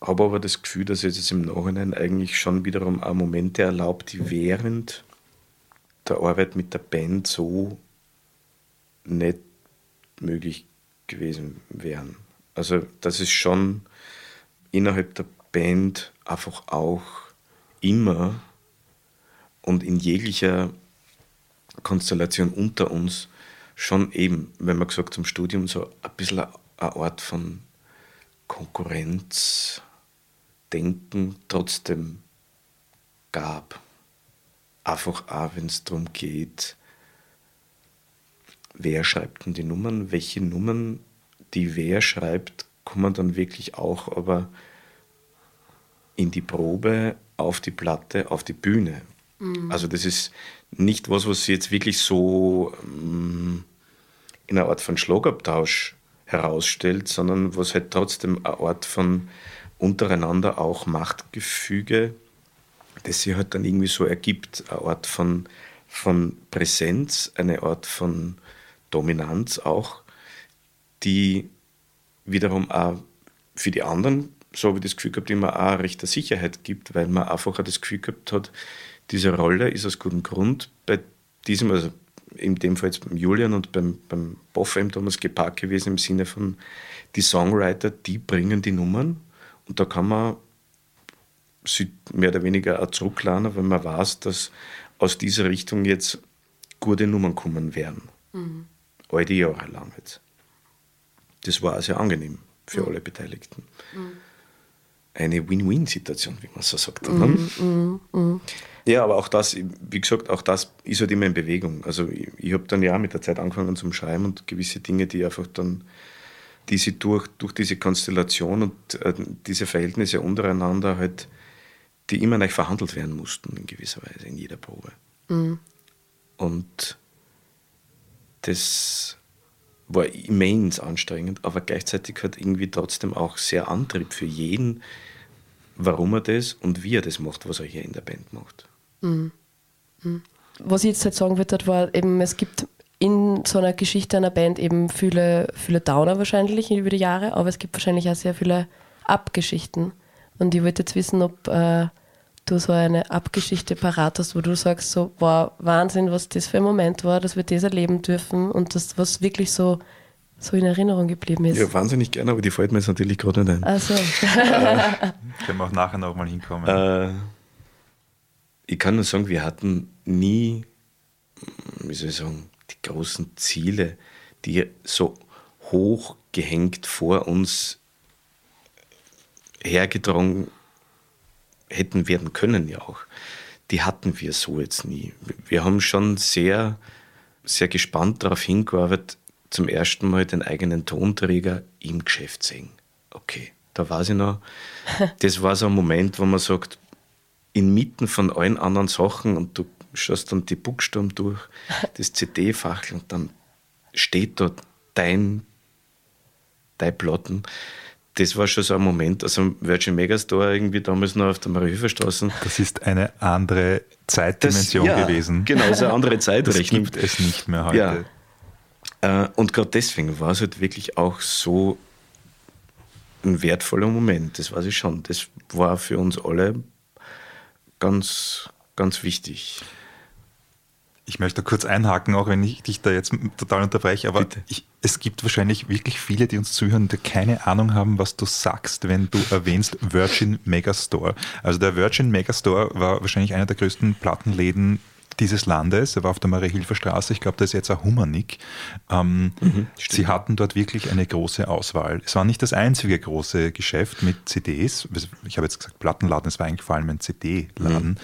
Habe aber das Gefühl, dass es jetzt im Nachhinein eigentlich schon wiederum auch Momente erlaubt, die während der Arbeit mit der Band so nicht möglich gewesen wären. Also das ist schon innerhalb der Band einfach auch immer und in jeglicher Konstellation unter uns schon eben, wenn man gesagt zum Studium, so ein bisschen eine Art von Konkurrenzdenken trotzdem gab. Einfach auch, wenn es darum geht, wer schreibt denn die Nummern, welche Nummern, die wer schreibt, kommen dann wirklich auch aber in die Probe, auf die Platte, auf die Bühne. Mhm. Also das ist nicht was, was sie jetzt wirklich so ähm, in einer Art von Schlagabtausch herausstellt, sondern was halt trotzdem eine Art von untereinander auch Machtgefüge, das sich halt dann irgendwie so ergibt, eine Art von, von Präsenz, eine Art von Dominanz auch, die wiederum auch für die anderen, so habe ich das Gefühl gehabt, immer auch recht Sicherheit gibt, weil man einfach das Gefühl gehabt hat, diese Rolle ist aus gutem Grund bei diesem, also in dem Fall jetzt beim Julian und beim, beim Boff eben damals geparkt gewesen im Sinne von, die Songwriter, die bringen die Nummern und da kann man sie mehr oder weniger auch zurücklernen, wenn man weiß, dass aus dieser Richtung jetzt gute Nummern kommen werden. Mhm all die Jahre lang jetzt. Das war sehr angenehm für mhm. alle Beteiligten. Mhm. Eine Win-Win-Situation, wie man so sagt. Mhm. Ja, aber auch das, wie gesagt, auch das ist halt immer in Bewegung. Also ich, ich habe dann ja mit der Zeit angefangen zum Schreiben und gewisse Dinge, die einfach dann, die sie durch, durch diese Konstellation und äh, diese Verhältnisse untereinander halt, die immer noch verhandelt werden mussten in gewisser Weise, in jeder Probe. Mhm. Und das war immens anstrengend, aber gleichzeitig hat irgendwie trotzdem auch sehr Antrieb für jeden, warum er das und wie er das macht, was er hier in der Band macht. Mhm. Mhm. Was ich jetzt halt sagen würde, war eben, es gibt in so einer Geschichte einer Band eben viele, viele Downer wahrscheinlich über die Jahre, aber es gibt wahrscheinlich auch sehr viele Abgeschichten. Und ich wollte jetzt wissen, ob äh, du so eine Abgeschichte parat hast, wo du sagst, so, wow, Wahnsinn, was das für ein Moment war, dass wir das erleben dürfen und das, was wirklich so, so in Erinnerung geblieben ist. Ja, wahnsinnig gerne, aber die fällt mir jetzt natürlich gerade nicht ein. Also. äh, Können wir auch nachher nochmal hinkommen. Äh, ich kann nur sagen, wir hatten nie, wie soll ich sagen, die großen Ziele, die so hoch gehängt vor uns hergetragen hätten werden können ja auch, die hatten wir so jetzt nie. Wir haben schon sehr, sehr gespannt darauf hingearbeitet, zum ersten Mal den eigenen Tonträger im Geschäft sehen. Okay, da weiß ich noch, das war so ein Moment, wo man sagt, inmitten von allen anderen Sachen und du schaust dann die Buchstaben durch, das CD-Fach und dann steht dort dein, dein Platten das war schon so ein Moment, also Virgin Megastore irgendwie damals noch auf der Mariehöferstraße. Das ist eine andere Zeitdimension das, ja, gewesen. Genau, so eine andere Zeitrechnung. Das gibt es nicht mehr heute. Ja, Äh, und gerade deswegen war es halt wirklich auch so ein wertvoller Moment, das weiß ich schon. Das war für uns alle ganz, ganz wichtig. Ich möchte kurz einhaken, auch wenn ich dich da jetzt total unterbreche, aber ich, es gibt wahrscheinlich wirklich viele, die uns zuhören, die keine Ahnung haben, was du sagst, wenn du erwähnst Virgin Megastore. Also der Virgin Megastore war wahrscheinlich einer der größten Plattenläden dieses Landes. Er war auf der Marie-Hilfer Straße. Ich glaube, das ist jetzt ein Humanik. Ähm, mhm, sie hatten dort wirklich eine große Auswahl. Es war nicht das einzige große Geschäft mit CDs. Ich habe jetzt gesagt Plattenladen, es war eigentlich vor allem ein CD-Laden. Mhm,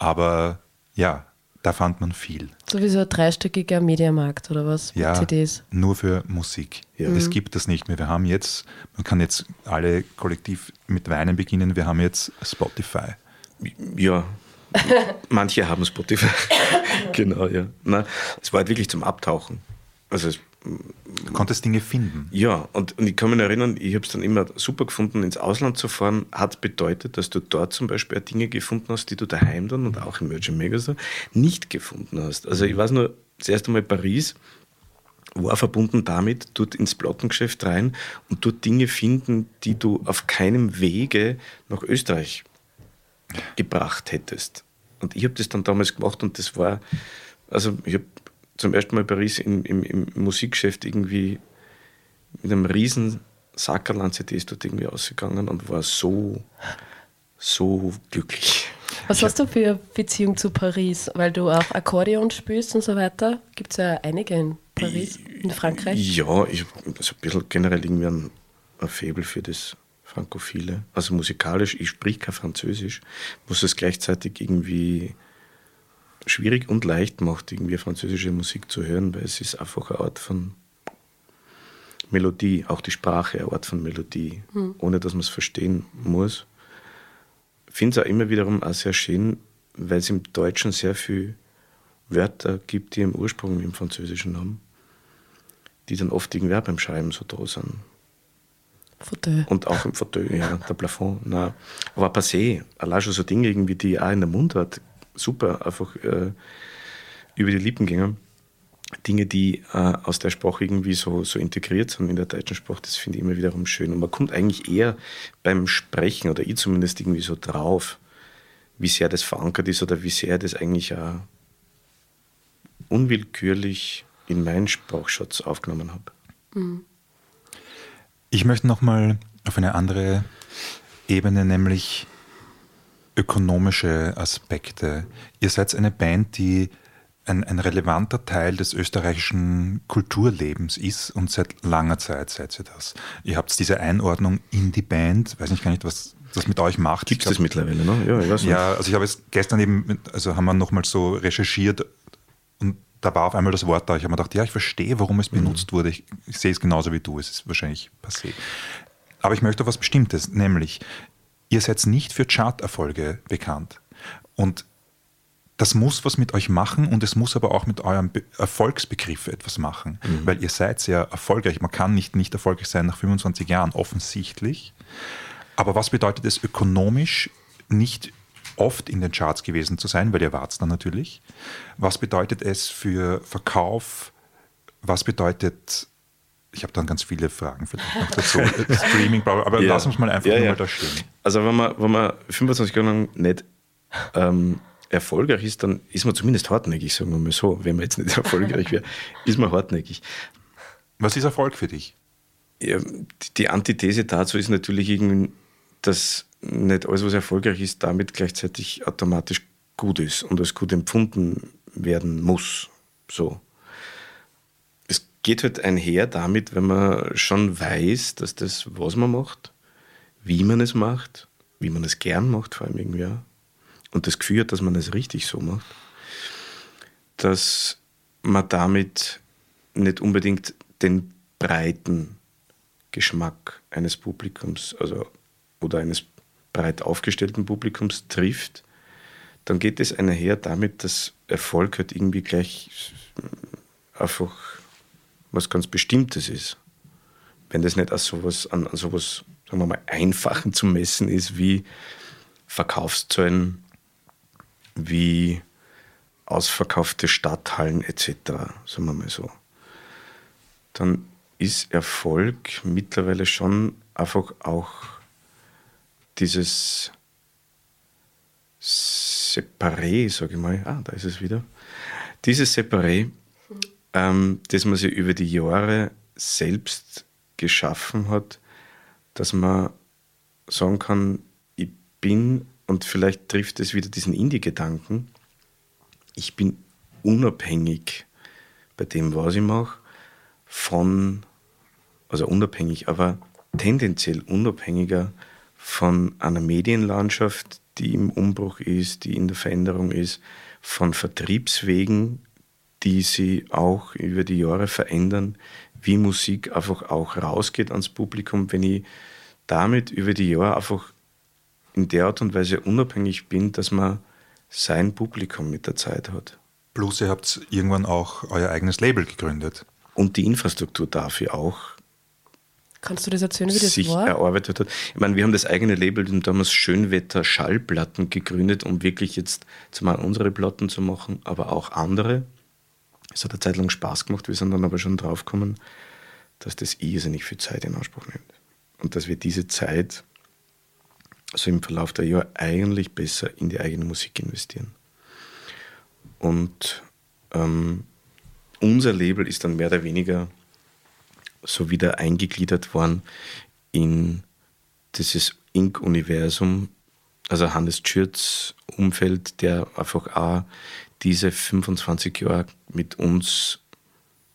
Aber ja, da fand man viel. Sowieso ein dreistöckiger Mediamarkt oder was? Ja, CDs. nur für Musik. Ja. Mhm. Das gibt es nicht mehr. Wir haben jetzt, man kann jetzt alle kollektiv mit Weinen beginnen, wir haben jetzt Spotify. Ja, manche haben Spotify. genau, ja. Nein, es war halt wirklich zum Abtauchen. Also es Du konntest Dinge finden. Ja, und, und ich kann mich erinnern, ich habe es dann immer super gefunden, ins Ausland zu fahren, hat bedeutet, dass du dort zum Beispiel Dinge gefunden hast, die du daheim dann und auch im Virgin Megastore nicht gefunden hast. Also ich weiß nur, das erste Mal Paris war verbunden damit, dort ins Plattengeschäft rein und dort Dinge finden, die du auf keinem Wege nach Österreich gebracht hättest. Und ich habe das dann damals gemacht und das war, also ich habe zum ersten Mal Paris im, im, im Musikgeschäft irgendwie mit einem riesen Sackerl an CDs dort irgendwie ausgegangen und war so, so glücklich. Was hast du für Beziehung zu Paris? Weil du auch Akkordeon spielst und so weiter. Gibt es ja einige in Paris, in Frankreich? Ja, ich habe also ein bisschen generell irgendwie ein, ein Faible für das Frankophile. Also musikalisch, ich sprich kein Französisch, muss es gleichzeitig irgendwie schwierig und leicht macht, irgendwie französische Musik zu hören, weil es ist einfach eine Art von Melodie, auch die Sprache eine Art von Melodie, mhm. ohne dass man es verstehen muss. Ich finde es auch immer wiederum auch sehr schön, weil es im Deutschen sehr viele Wörter gibt, die im Ursprung im Französischen haben, die dann oft irgendwie beim Schreiben so da sind. Fauteuil. Und auch im Fauteuil, ja, der Plafond. Nein. Aber passé, allein schon so Dinge irgendwie, die auch in der Mundart super einfach äh, über die Lippen gingen. Dinge, die äh, aus der Sprache irgendwie so, so integriert sind in der deutschen Sprache, das finde ich immer wiederum schön. Und man kommt eigentlich eher beim Sprechen, oder ich zumindest irgendwie so drauf, wie sehr das verankert ist oder wie sehr das eigentlich auch unwillkürlich in meinen Sprachschatz aufgenommen habe. Mhm. Ich möchte nochmal auf eine andere Ebene, nämlich ökonomische Aspekte. Ihr seid eine Band, die ein, ein, relevanter Teil des österreichischen Kulturlebens ist und seit langer Zeit seid ihr das. Ihr habt diese Einordnung in die Band, weiß nicht gar nicht, was das mit euch macht. Gibt es mittlerweile, ne? Ja, ich weiß nicht. ja, also ich habe es gestern eben, also haben wir nochmal so recherchiert und da war auf einmal das Wort da. Ich habe mir gedacht, ja, ich verstehe, warum es mhm. benutzt mhm. wurde. Ich, ich, sehe es genauso wie du. Es ist wahrscheinlich passé. Aber ich möchte auf was Bestimmtes, nämlich ihr seid nicht für Charterfolge bekannt. Und das muss was mit euch machen und es muss aber auch mit eurem Be Erfolgsbegriff etwas machen, mhm. weil ihr seid sehr erfolgreich. Man kann nicht nicht erfolgreich sein nach 25 Jahren, offensichtlich. Aber was bedeutet es ökonomisch nicht oft in den Charts gewesen zu sein, weil ihr wart es dann natürlich? Was bedeutet es für Verkauf? Was bedeutet ich habe dann ganz viele Fragen vielleicht noch dazu. Streaming, aber ja. lass uns mal einfach ja, nur ja. mal da stehen. Also wenn man, wenn man 25 Jahre lang nicht ähm, erfolgreich ist, dann ist man zumindest hartnäckig, sagen wir mal so. Wenn man jetzt nicht erfolgreich wäre, ist man hartnäckig. Was ist Erfolg für dich? Ja, die Antithese dazu ist natürlich irgendwie, dass nicht alles, was erfolgreich ist, damit gleichzeitig automatisch gut ist und als gut empfunden werden muss. So geht halt einher damit, wenn man schon weiß, dass das, was man macht, wie man es macht, wie man es gern macht, vor allem irgendwie auch, und das Gefühl hat, dass man es richtig so macht, dass man damit nicht unbedingt den breiten Geschmack eines Publikums, also oder eines breit aufgestellten Publikums trifft, dann geht es einher damit, dass Erfolg halt irgendwie gleich einfach was ganz Bestimmtes ist. Wenn das nicht als sowas, an, an sowas, sagen wir mal, Einfachen zu messen ist, wie Verkaufszahlen, wie ausverkaufte Stadthallen etc., sagen wir mal so. dann ist Erfolg mittlerweile schon einfach auch dieses Separé, sage ich mal, ah, da ist es wieder, dieses Separé, ähm, das man sich über die Jahre selbst geschaffen hat, dass man sagen kann, ich bin, und vielleicht trifft es wieder diesen Indie-Gedanken, ich bin unabhängig bei dem, was ich mache, von, also unabhängig, aber tendenziell unabhängiger von einer Medienlandschaft, die im Umbruch ist, die in der Veränderung ist, von Vertriebswegen, die sie auch über die Jahre verändern, wie Musik einfach auch rausgeht ans Publikum, wenn ich damit über die Jahre einfach in der Art und Weise unabhängig bin, dass man sein Publikum mit der Zeit hat. Plus ihr habt irgendwann auch euer eigenes Label gegründet. Und die Infrastruktur dafür auch Kannst du das erzählen, wie das sich war? erarbeitet hat. Ich meine, wir haben das eigene Label damals Schönwetter Schallplatten gegründet, um wirklich jetzt zumal unsere Platten zu machen, aber auch andere. Es hat eine Zeit lang Spaß gemacht, wir sind dann aber schon draufgekommen, dass das irrsinnig viel Zeit in Anspruch nimmt. Und dass wir diese Zeit so im Verlauf der Jahre eigentlich besser in die eigene Musik investieren. Und ähm, unser Label ist dann mehr oder weniger so wieder eingegliedert worden in dieses Ink-Universum, also Hannes Schürz Umfeld, der einfach auch diese 25 Jahre mit uns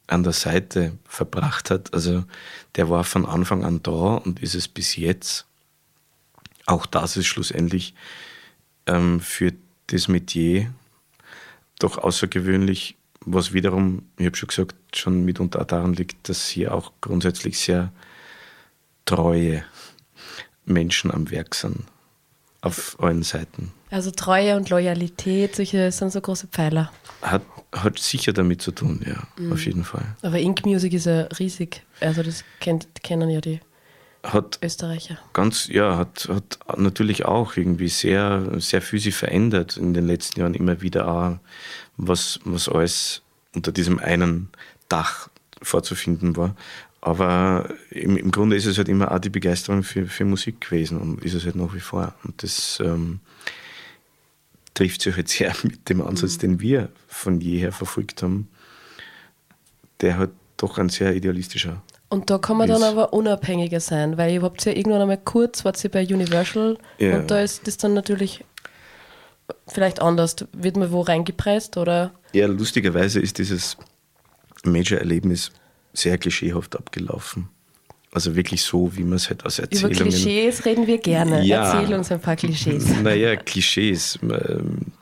an der Seite verbracht hat. Also der war von Anfang an da und ist es bis jetzt. Auch das ist schlussendlich ähm, für das Metier doch außergewöhnlich was wiederum, ich habe schon gesagt, schon mitunter daran liegt, dass hier auch grundsätzlich sehr treue Menschen am Werk sind. Auf allen Seiten. Also Treue und Loyalität, solche sind so große Pfeiler. Hat, hat sicher damit zu tun, ja, mhm. auf jeden Fall. Aber Ink Music ist ja riesig. Also das kennt, kennen ja die hat Österreicher. Ganz, ja, hat, hat natürlich auch irgendwie sehr, sehr viel sich verändert in den letzten Jahren immer wieder auch, was, was alles unter diesem einen Dach vorzufinden war. Aber im, im Grunde ist es halt immer auch die Begeisterung für, für Musik gewesen und ist es halt nach wie vor. Und das ähm, trifft sich halt sehr mit dem Ansatz, mhm. den wir von jeher verfolgt haben, der halt doch ein sehr idealistischer und da kann man dann aber unabhängiger sein, weil ihr habt ja irgendwann einmal kurz, wart ihr bei Universal ja. und da ist das dann natürlich vielleicht anders. Wird man wo reingepreist oder? Ja, lustigerweise ist dieses Major-Erlebnis sehr klischeehaft abgelaufen. Also wirklich so, wie man es halt aus Erzählungen... Über Klischees reden wir gerne. Ja, Erzähl uns ein paar Klischees. Naja, Klischees. Ähm,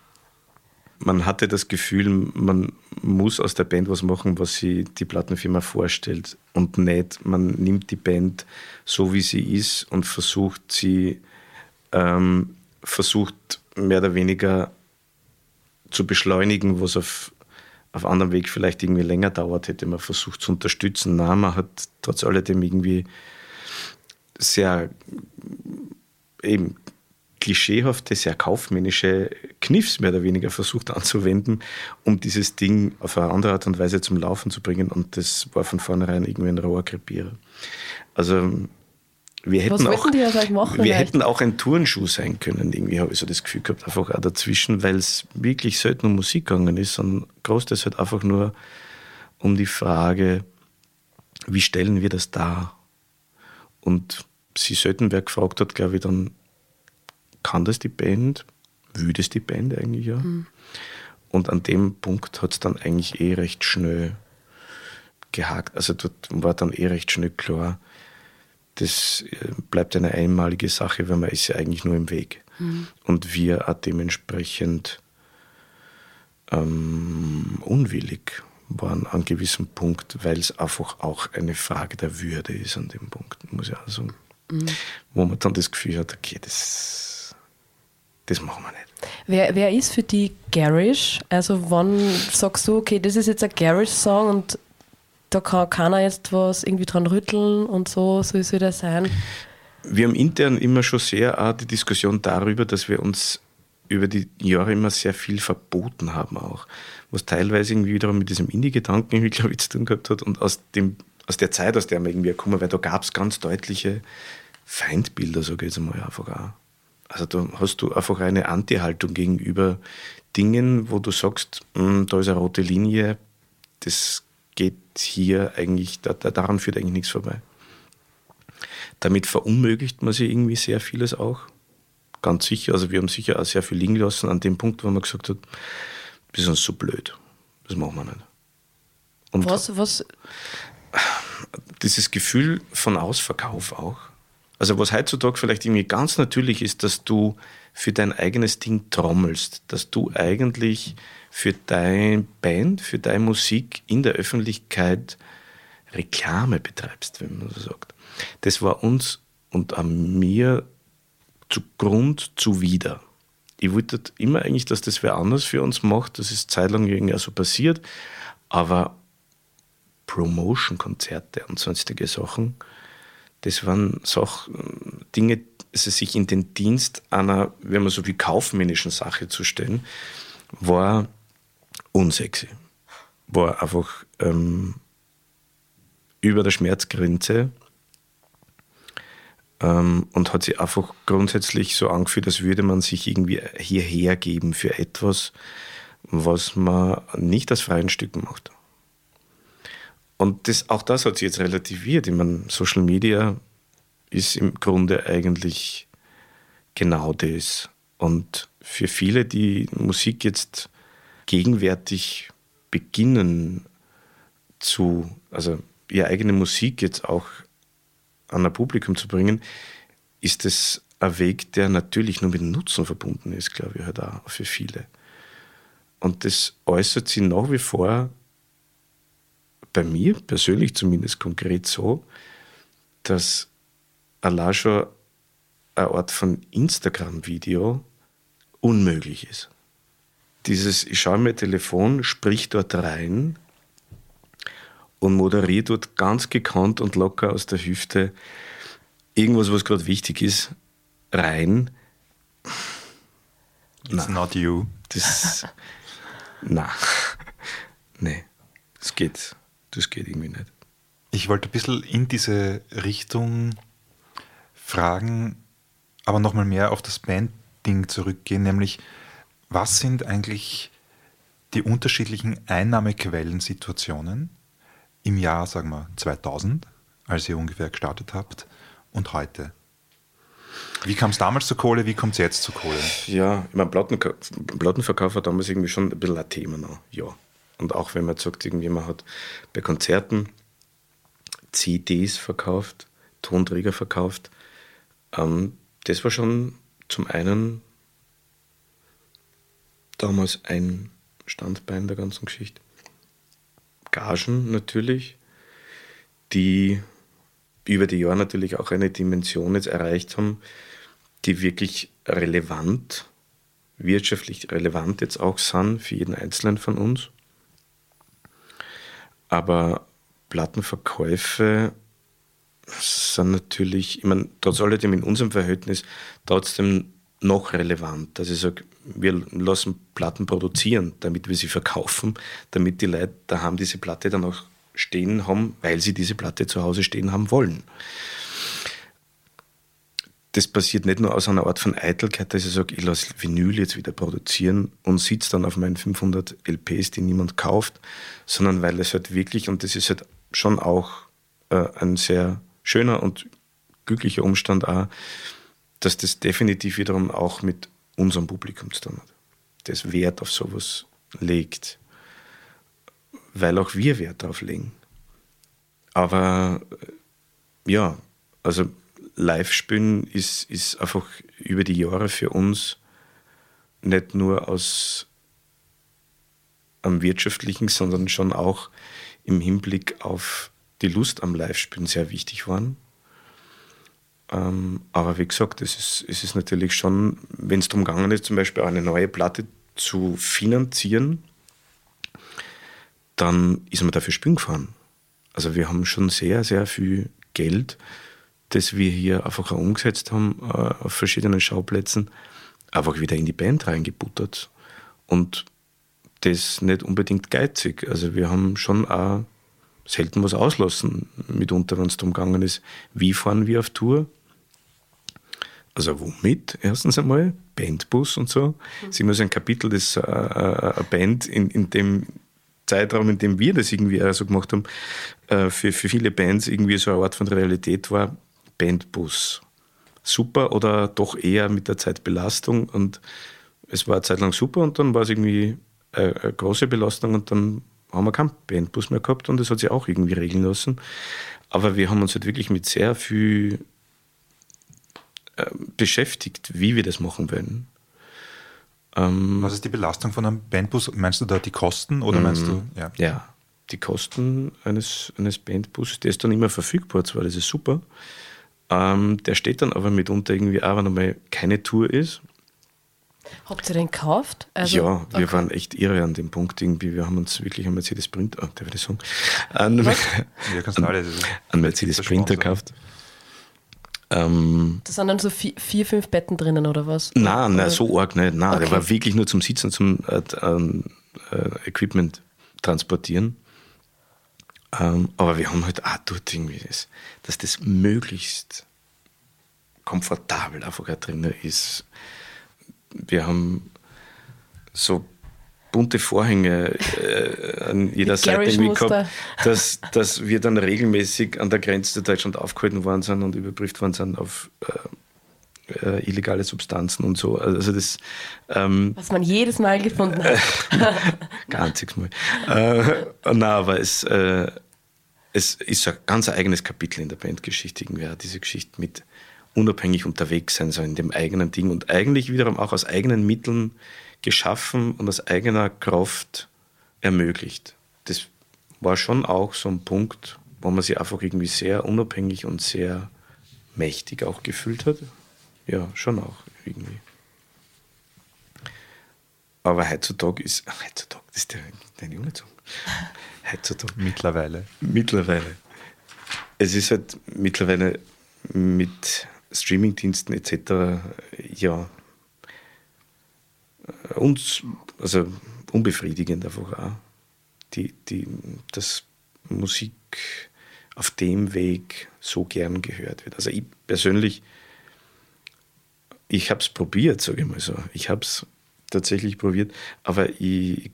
man hatte das Gefühl, man muss aus der Band was machen, was sie die Plattenfirma vorstellt und nicht, man nimmt die Band so, wie sie ist und versucht sie, ähm, versucht mehr oder weniger zu beschleunigen, was auf, auf anderem Weg vielleicht irgendwie länger dauert hätte. Man versucht zu unterstützen. Nein, man hat trotz alledem irgendwie sehr eben klischeehafte, sehr kaufmännische Kniffs mehr oder weniger versucht anzuwenden, um dieses Ding auf eine andere Art und Weise zum Laufen zu bringen. Und das war von vornherein irgendwie ein roher Krepierer. Also wir hätten, auch, machen, wir hätten auch ein Turnschuh sein können, irgendwie habe ich so das Gefühl gehabt, einfach auch dazwischen, weil es wirklich selten um Musik gegangen ist, sondern groß halt einfach nur um die Frage, wie stellen wir das dar? Und sie selten wer gefragt hat, glaube ich, dann kann das die Band? Will das die Band eigentlich ja? Mhm. Und an dem Punkt hat es dann eigentlich eh recht schnell gehakt. Also dort war dann eh recht schnell klar, das äh, bleibt eine einmalige Sache, weil man ist ja eigentlich nur im Weg. Mhm. Und wir auch dementsprechend ähm, unwillig waren an gewissem Punkt, weil es einfach auch eine Frage der Würde ist an dem Punkt, muss ich auch sagen. Mhm. Wo man dann das Gefühl hat, okay, das das machen wir nicht. Wer, wer ist für die Garish? Also wann sagst du, okay, das ist jetzt ein Garish-Song und da kann keiner jetzt was irgendwie dran rütteln und so soll es wieder sein? Wir haben intern immer schon sehr auch die Diskussion darüber, dass wir uns über die Jahre immer sehr viel verboten haben auch. Was teilweise irgendwie wiederum mit diesem Indie-Gedanken, glaube ich, zu tun gehabt hat und aus dem aus der Zeit, aus der wir irgendwie kommen, weil da gab es ganz deutliche Feindbilder, so geht es mal einfach auch. Also da hast du einfach eine Anti-Haltung gegenüber Dingen, wo du sagst, hm, da ist eine rote Linie, das geht hier eigentlich, da, daran führt eigentlich nichts vorbei. Damit verunmöglicht man sich irgendwie sehr vieles auch. Ganz sicher. Also wir haben sicher auch sehr viel liegen lassen an dem Punkt, wo man gesagt hat, wir sind uns so blöd. Das machen wir nicht. Und was, was? Dieses Gefühl von Ausverkauf auch. Also was heutzutage vielleicht irgendwie ganz natürlich ist, dass du für dein eigenes Ding trommelst, dass du eigentlich für deine Band, für deine Musik in der Öffentlichkeit Reklame betreibst, wenn man so sagt. Das war uns und an mir zu Grund zuwider. Ich wollte immer eigentlich, dass das wer anders für uns macht. Das ist zeitlang irgendwie so passiert. Aber Promotion-Konzerte und sonstige Sachen, das waren Sachen, Dinge, also sich in den Dienst einer, wenn man so wie kaufmännischen Sache zu stellen, war unsexy. War einfach ähm, über der Schmerzgrenze ähm, und hat sich einfach grundsätzlich so angefühlt, als würde man sich irgendwie hierher geben für etwas, was man nicht aus freien Stücken macht. Und das, auch das hat sich jetzt relativiert. Ich meine, Social Media ist im Grunde eigentlich genau das. Und für viele, die Musik jetzt gegenwärtig beginnen zu, also ihre eigene Musik jetzt auch an ein Publikum zu bringen, ist es ein Weg, der natürlich nur mit Nutzen verbunden ist, glaube ich, halt auch für viele. Und das äußert sich nach wie vor bei mir persönlich zumindest konkret so, dass allein schon eine Art von Instagram-Video unmöglich ist. Dieses, ich schaue mir Telefon, sprich dort rein und moderiere dort ganz gekannt und locker aus der Hüfte irgendwas, was gerade wichtig ist, rein. It's na, not you. Das, na, nee, das geht das geht irgendwie nicht. Ich wollte ein bisschen in diese Richtung fragen, aber nochmal mehr auf das Band-Ding zurückgehen, nämlich was sind eigentlich die unterschiedlichen Einnahmequellensituationen im Jahr, sagen wir, 2000, als ihr ungefähr gestartet habt, und heute? Wie kam es damals zur Kohle, wie kommt es jetzt zur Kohle? Ja, ich meine, Plattenverkauf war damals irgendwie schon ein bisschen ein Thema noch, ja. Und auch wenn man sagt, irgendwie man hat bei Konzerten CDs verkauft, Tonträger verkauft, ähm, das war schon zum einen damals ein Standbein der ganzen Geschichte. Gagen natürlich, die über die Jahre natürlich auch eine Dimension jetzt erreicht haben, die wirklich relevant, wirtschaftlich relevant jetzt auch sind für jeden Einzelnen von uns. Aber Plattenverkäufe sind natürlich, ich meine, trotz alledem in unserem Verhältnis trotzdem noch relevant. Also ich sage, wir lassen Platten produzieren, damit wir sie verkaufen, damit die Leute daheim diese Platte dann auch stehen haben, weil sie diese Platte zu Hause stehen haben wollen. Das passiert nicht nur aus einer Art von Eitelkeit, dass ich sage, ich lasse Vinyl jetzt wieder produzieren und sitze dann auf meinen 500 LPs, die niemand kauft, sondern weil es halt wirklich, und das ist halt schon auch äh, ein sehr schöner und glücklicher Umstand auch, dass das definitiv wiederum auch mit unserem Publikum zu tun hat. Das Wert auf sowas legt. Weil auch wir Wert darauf legen. Aber äh, ja, also Live-Spielen ist, ist einfach über die Jahre für uns nicht nur aus am wirtschaftlichen, sondern schon auch im Hinblick auf die Lust am Live-Spielen sehr wichtig waren. Ähm, aber wie gesagt, es ist, es ist natürlich schon, wenn es darum gegangen ist, zum Beispiel eine neue Platte zu finanzieren, dann ist man dafür spielen gefahren. Also wir haben schon sehr, sehr viel Geld das wir hier einfach auch umgesetzt haben äh, auf verschiedenen Schauplätzen, einfach wieder in die Band reingebuttert. Und das nicht unbedingt geizig. Also wir haben schon auch selten was auslassen, mitunter, wenn es darum gegangen ist, wie fahren wir auf Tour. Also womit? Erstens einmal Bandbus und so. Mhm. Das ist immer so ein Kapitel, das äh, äh, eine Band in, in dem Zeitraum, in dem wir das irgendwie auch so gemacht haben, äh, für, für viele Bands irgendwie so eine Art von Realität war, Bandbus. Super oder doch eher mit der Zeit Belastung und es war eine Zeit lang super und dann war es irgendwie eine, eine große Belastung und dann haben wir keinen Bandbus mehr gehabt und das hat sich auch irgendwie regeln lassen. Aber wir haben uns halt wirklich mit sehr viel äh, beschäftigt, wie wir das machen wollen. Ähm, Was ist die Belastung von einem Bandbus? Meinst du da die Kosten oder meinst du? Ja, ja die Kosten eines, eines Bandbus, der ist dann immer verfügbar, zwar das ist super. Ähm, der steht dann aber mitunter irgendwie auch, wenn einmal keine Tour ist. Habt ihr den gekauft? Also, ja, wir okay. waren echt irre an dem Punkt irgendwie. Wir haben uns wirklich einen Mercedes Sprinter, oh, darf ich das sagen? An, ja, an, an Mercedes Sprinter gekauft. Ähm, da sind dann so vier, vier, fünf Betten drinnen oder was? Nein, nein so arg nicht. Nein, okay. der war wirklich nur zum Sitzen, zum äh, äh, Equipment transportieren. Ähm, aber wir haben halt auch dort irgendwie das, dass das möglichst komfortabel einfach drin ist. Wir haben so bunte Vorhänge äh, an jeder Seite irgendwie gehabt, dass, dass wir dann regelmäßig an der Grenze zu Deutschland aufgehalten worden sind und überprüft worden sind auf äh, äh, illegale Substanzen und so. Also das, ähm, Was man jedes Mal gefunden hat. Gar einziges Mal. Äh, na, aber es, äh, es ist ein ganz eigenes Kapitel in der Bandgeschichte, irgendwie diese Geschichte mit unabhängig unterwegs sein, so in dem eigenen Ding und eigentlich wiederum auch aus eigenen Mitteln geschaffen und aus eigener Kraft ermöglicht. Das war schon auch so ein Punkt, wo man sich einfach irgendwie sehr unabhängig und sehr mächtig auch gefühlt hat. Ja, schon auch irgendwie. Aber heutzutage ist, heutzutage, das ist der, der Unizung. Heutzutage. Mittlerweile. Mittlerweile. Es ist halt mittlerweile mit Streamingdiensten etc. ja uns, also unbefriedigend einfach auch, die, die, dass Musik auf dem Weg so gern gehört wird. Also ich persönlich, ich habe es probiert, sage ich mal so. Ich habe es tatsächlich probiert, aber ich, ich,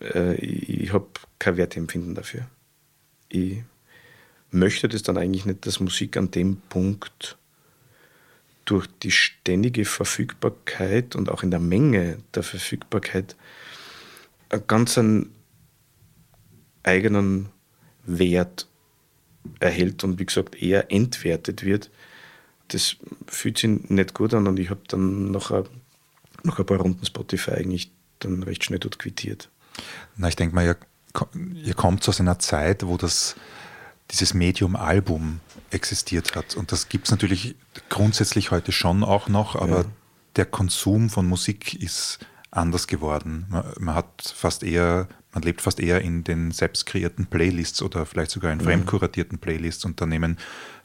äh, ich habe kein Wertempfinden dafür. Ich möchte das dann eigentlich nicht, dass Musik an dem Punkt durch die ständige Verfügbarkeit und auch in der Menge der Verfügbarkeit einen ganz einen eigenen Wert erhält und wie gesagt eher entwertet wird. Das fühlt sich nicht gut an und ich habe dann nach ein, nach ein paar Runden Spotify eigentlich dann recht schnell dort quittiert. Na, ich denke mal, ihr, ihr kommt aus einer Zeit, wo das dieses Medium-Album existiert hat. Und das gibt es natürlich grundsätzlich heute schon auch noch, aber ja. der Konsum von Musik ist anders geworden. Man, man, hat fast eher, man lebt fast eher in den selbst kreierten Playlists oder vielleicht sogar in mhm. fremdkuratierten Playlists und da nehmen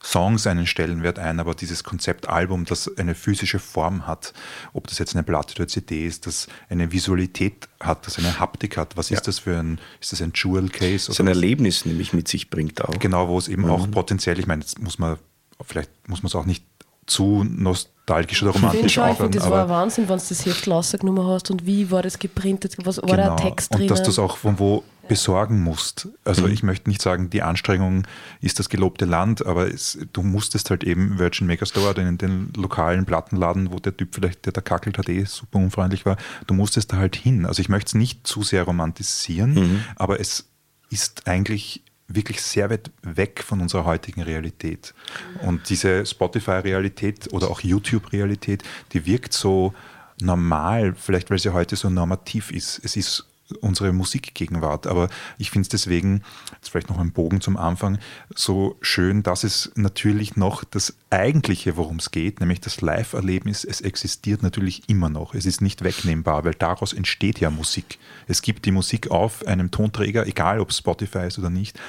Songs einen Stellenwert ein, aber dieses Konzept Album, das eine physische Form hat, ob das jetzt eine Platte oder CD ist, das eine Visualität hat, das eine Haptik hat, was ja. ist das für ein, ist das ein Jewel Case? Das ist ein Erlebnis nämlich mit sich bringt auch. Genau, wo es eben mhm. auch potenziell, ich meine, jetzt muss man, vielleicht muss man es auch nicht zu nostalgisch oder romantisch ich finde, Das war Wahnsinn, wenn du das Heft rausgenommen hast und wie war das geprintet, was war genau. der Text drin? Und dass du es auch von wo besorgen musst. Also mhm. ich möchte nicht sagen, die Anstrengung ist das gelobte Land, aber es, du musstest halt eben Virgin Megastore oder in den lokalen Plattenladen, wo der Typ vielleicht, der da kackelt hat, eh super unfreundlich war, du musstest da halt hin. Also ich möchte es nicht zu sehr romantisieren, mhm. aber es ist eigentlich wirklich sehr weit weg von unserer heutigen Realität. Und diese Spotify-Realität oder auch YouTube-Realität, die wirkt so normal, vielleicht weil sie heute so normativ ist. Es ist unsere Musikgegenwart. Aber ich finde es deswegen, jetzt vielleicht noch ein Bogen zum Anfang, so schön, dass es natürlich noch das Eigentliche, worum es geht, nämlich das Live-Erlebnis, es existiert natürlich immer noch. Es ist nicht wegnehmbar, weil daraus entsteht ja Musik. Es gibt die Musik auf einem Tonträger, egal ob Spotify ist oder nicht,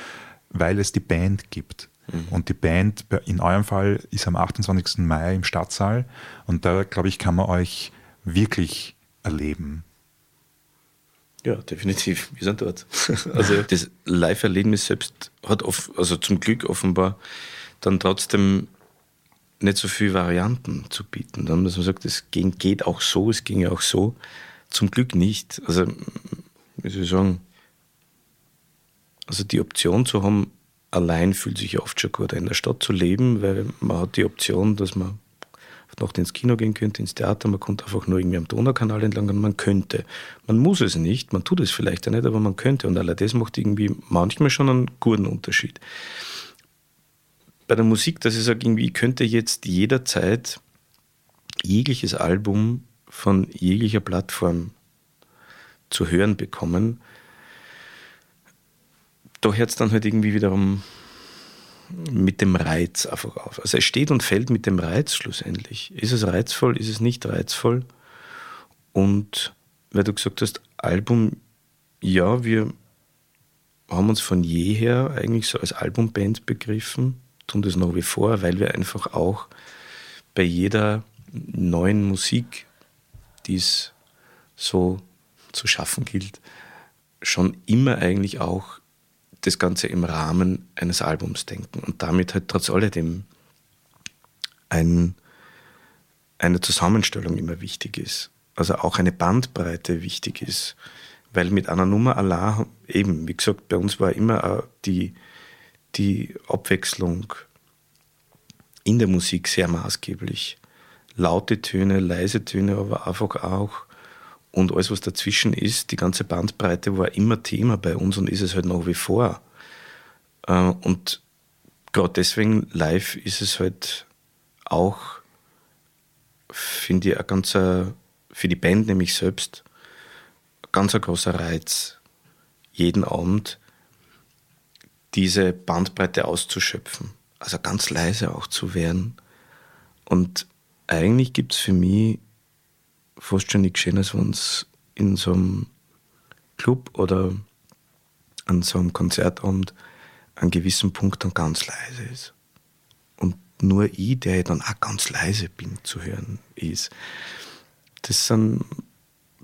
weil es die Band gibt. Mhm. Und die Band in eurem Fall ist am 28. Mai im Stadtsaal und da, glaube ich, kann man euch wirklich erleben. Ja, definitiv. Wir sind dort. Also das Live-Erlebnis selbst hat oft, also zum Glück offenbar dann trotzdem nicht so viele Varianten zu bieten. Dann, dass man sagt, es geht auch so, es ging ja auch so. Zum Glück nicht. Also, wie soll ich sagen, also die Option zu haben, allein fühlt sich oft schon gut in der Stadt zu leben, weil man hat die Option, dass man noch ins Kino gehen könnte, ins Theater, man kommt einfach nur irgendwie am Donaukanal entlang und man könnte. Man muss es nicht, man tut es vielleicht ja nicht, aber man könnte. Und allein das macht irgendwie manchmal schon einen guten Unterschied. Bei der Musik, dass ich sage, irgendwie, könnte jetzt jederzeit jegliches Album von jeglicher Plattform zu hören bekommen. Da hört es dann halt irgendwie wiederum mit dem Reiz einfach auf. Also es steht und fällt mit dem Reiz schlussendlich. Ist es reizvoll, ist es nicht reizvoll? Und weil du gesagt hast, Album, ja, wir haben uns von jeher eigentlich so als Albumband begriffen, tun das nach wie vor, weil wir einfach auch bei jeder neuen Musik, die es so zu schaffen gilt, schon immer eigentlich auch das Ganze im Rahmen eines Albums denken und damit halt trotz alledem ein, eine Zusammenstellung immer wichtig ist. Also auch eine Bandbreite wichtig ist. Weil mit einer Nummer allein, eben, wie gesagt, bei uns war immer die, die Abwechslung in der Musik sehr maßgeblich. Laute Töne, leise Töne, aber einfach auch und alles, was dazwischen ist, die ganze Bandbreite war immer Thema bei uns und ist es halt nach wie vor. Äh, und gerade deswegen live ist es halt auch, finde ich, ein ganzer, für die Band nämlich selbst, ein ganz ein großer Reiz, jeden Abend diese Bandbreite auszuschöpfen. Also ganz leise auch zu werden. Und eigentlich gibt es für mich fast schon nichts Schönes, wenn es in so einem Club oder an so einem Konzertabend an gewissen Punkt dann ganz leise ist. Und nur ich, der dann auch ganz leise bin, zu hören ist. Das sind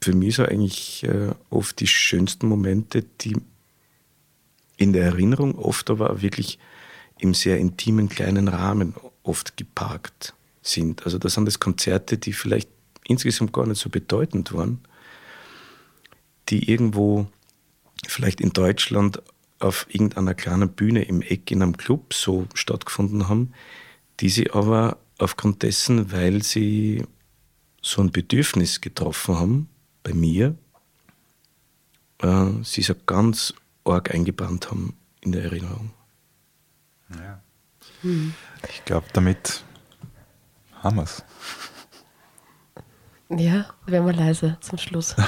für mich so eigentlich äh, oft die schönsten Momente, die in der Erinnerung oft aber auch wirklich im sehr intimen kleinen Rahmen oft geparkt sind. Also das sind das Konzerte, die vielleicht insgesamt gar nicht so bedeutend waren, die irgendwo vielleicht in Deutschland auf irgendeiner kleinen Bühne im Eck in einem Club so stattgefunden haben, die sie aber aufgrund dessen, weil sie so ein Bedürfnis getroffen haben, bei mir, äh, sie so ganz arg eingebrannt haben in der Erinnerung. Ja. Hm. Ich glaube, damit haben wir es. Ja, werden wir leise zum Schluss.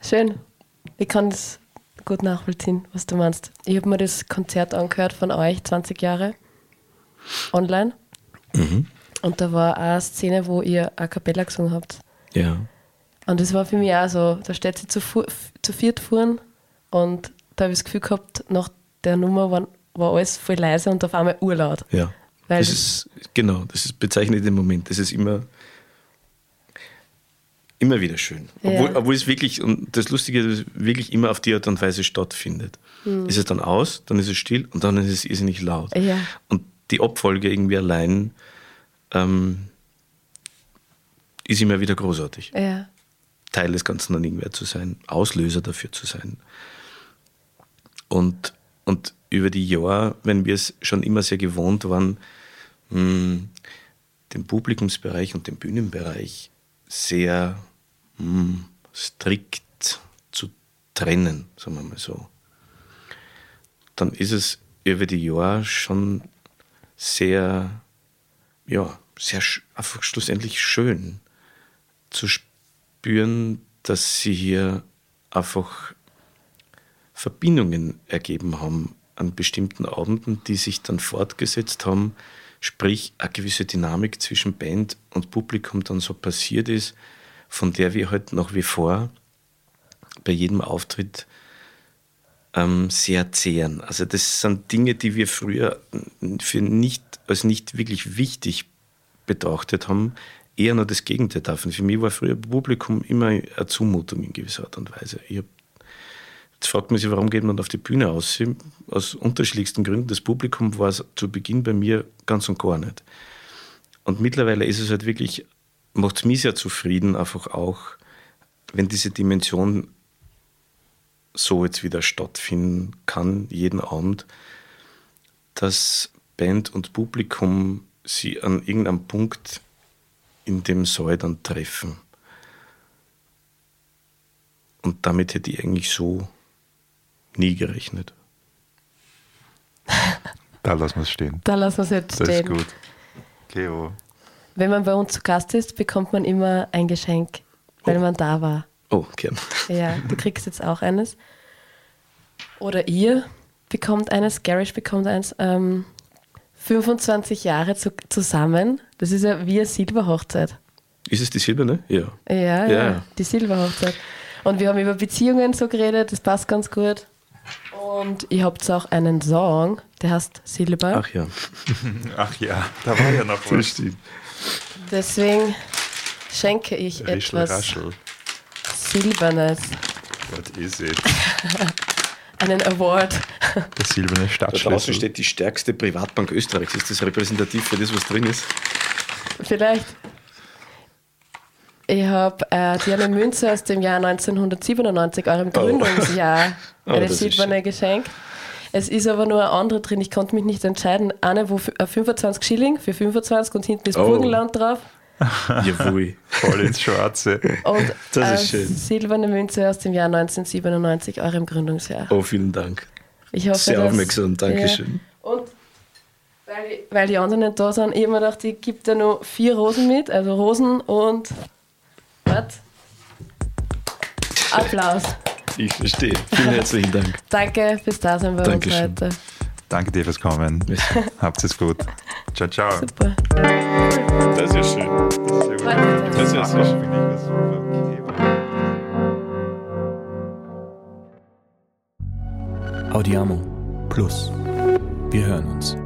Schön. Ich kann das gut nachvollziehen, was du meinst. Ich habe mir das Konzert angehört von euch, 20 Jahre, online. Mhm. Und da war eine Szene, wo ihr A Cappella gesungen habt. Ja. Und das war für mich auch so, da steht sie zu, zu viert fuhren und da habe ich das Gefühl gehabt, nach der Nummer war, war alles voll leise und auf einmal urlaut. Ja. Das ist, genau, das ist bezeichnet im Moment. Das ist immer, immer wieder schön. Obwohl, ja. obwohl es wirklich, und das Lustige ist, wirklich immer auf die Art und Weise stattfindet. Mhm. Ist es dann aus, dann ist es still und dann ist es irrsinnig laut. Ja. Und die Abfolge irgendwie allein ähm, ist immer wieder großartig. Ja. Teil des Ganzen dann irgendwer zu sein, Auslöser dafür zu sein. Und, und über die Jahre, wenn wir es schon immer sehr gewohnt waren, hm, den Publikumsbereich und den Bühnenbereich sehr hm, strikt zu trennen, sagen wir mal so, dann ist es über die Jahre schon sehr, ja, sehr einfach schlussendlich schön zu spüren, dass sie hier einfach Verbindungen ergeben haben an bestimmten Abenden, die sich dann fortgesetzt haben, sprich eine gewisse Dynamik zwischen Band und Publikum dann so passiert ist, von der wir halt nach wie vor bei jedem Auftritt ähm, sehr zehren. Also das sind Dinge, die wir früher für nicht, als nicht wirklich wichtig betrachtet haben, eher nur das Gegenteil davon. Für mich war früher Publikum immer eine Zumutung in gewisser Art und Weise. Hab, jetzt fragt man sich, warum geht man auf die Bühne aus? Aus unterschiedlichsten Gründen. Das Publikum war es zu Beginn bei mir ganz und gar nicht. Und mittlerweile ist es halt wirklich, macht es mich sehr zufrieden, einfach auch, wenn diese Dimension so jetzt wieder stattfinden kann, jeden Abend, dass Band und Publikum sie an irgendeinem Punkt in dem Saal dann treffen. Und damit hätte ich eigentlich so nie gerechnet. Da lassen wir es stehen. Da lassen wir es jetzt Das stehen. ist gut. Cleo. Wenn man bei uns zu Gast ist, bekommt man immer ein Geschenk, weil man da war. Oh, gern. Ja, du kriegst jetzt auch eines. Oder ihr bekommt eines, Garish bekommt eins. Ähm, 25 Jahre zu, zusammen. Das ist ja wie eine Silberhochzeit. Ist es die silberne? Ja. Ja, ja, Ja. die Silberhochzeit. Und wir haben über Beziehungen so geredet, das passt ganz gut. Und ihr habt auch einen Song, der heißt Silber. Ach ja. Ach ja, da war ja noch was. Deswegen schenke ich Rischel, etwas raschel. Silbernes, What is it? einen Award. Der silberne Da draußen Stadtschlüssel. steht die stärkste Privatbank Österreichs. Ist das repräsentativ für das, was drin ist? Vielleicht. Ich habe äh, dir eine Münze aus dem Jahr 1997, eurem Gründungsjahr, Oh, eine das ist silberne geschenkt. Es ist aber nur eine andere drin, ich konnte mich nicht entscheiden. Eine, wo f- äh, 25 Schilling für 25 und hinten ist Oh. Burgenland drauf. Jawohl. Voll ins Schwarze. Und Das eine ist schön. silberne Münze aus dem Jahr 1997, eurem Gründungsjahr. Oh, vielen Dank. Ich hoffe, Sehr dass- aufmerksam, Dankeschön. Ja. Und weil die, weil die anderen nicht da sind, ich habe mir gedacht, ich gebe da nur vier Rosen mit, also Rosen und was? Applaus. Ich verstehe. Vielen herzlichen Dank. Danke fürs Dasein bei Dankeschön. uns heute. Danke dir fürs Kommen. Habt es gut. Ciao, ciao. Super. Das ist ja schön. Das ist ja sehr schön. Finde ich das super. Audiamo Plus. Wir hören uns.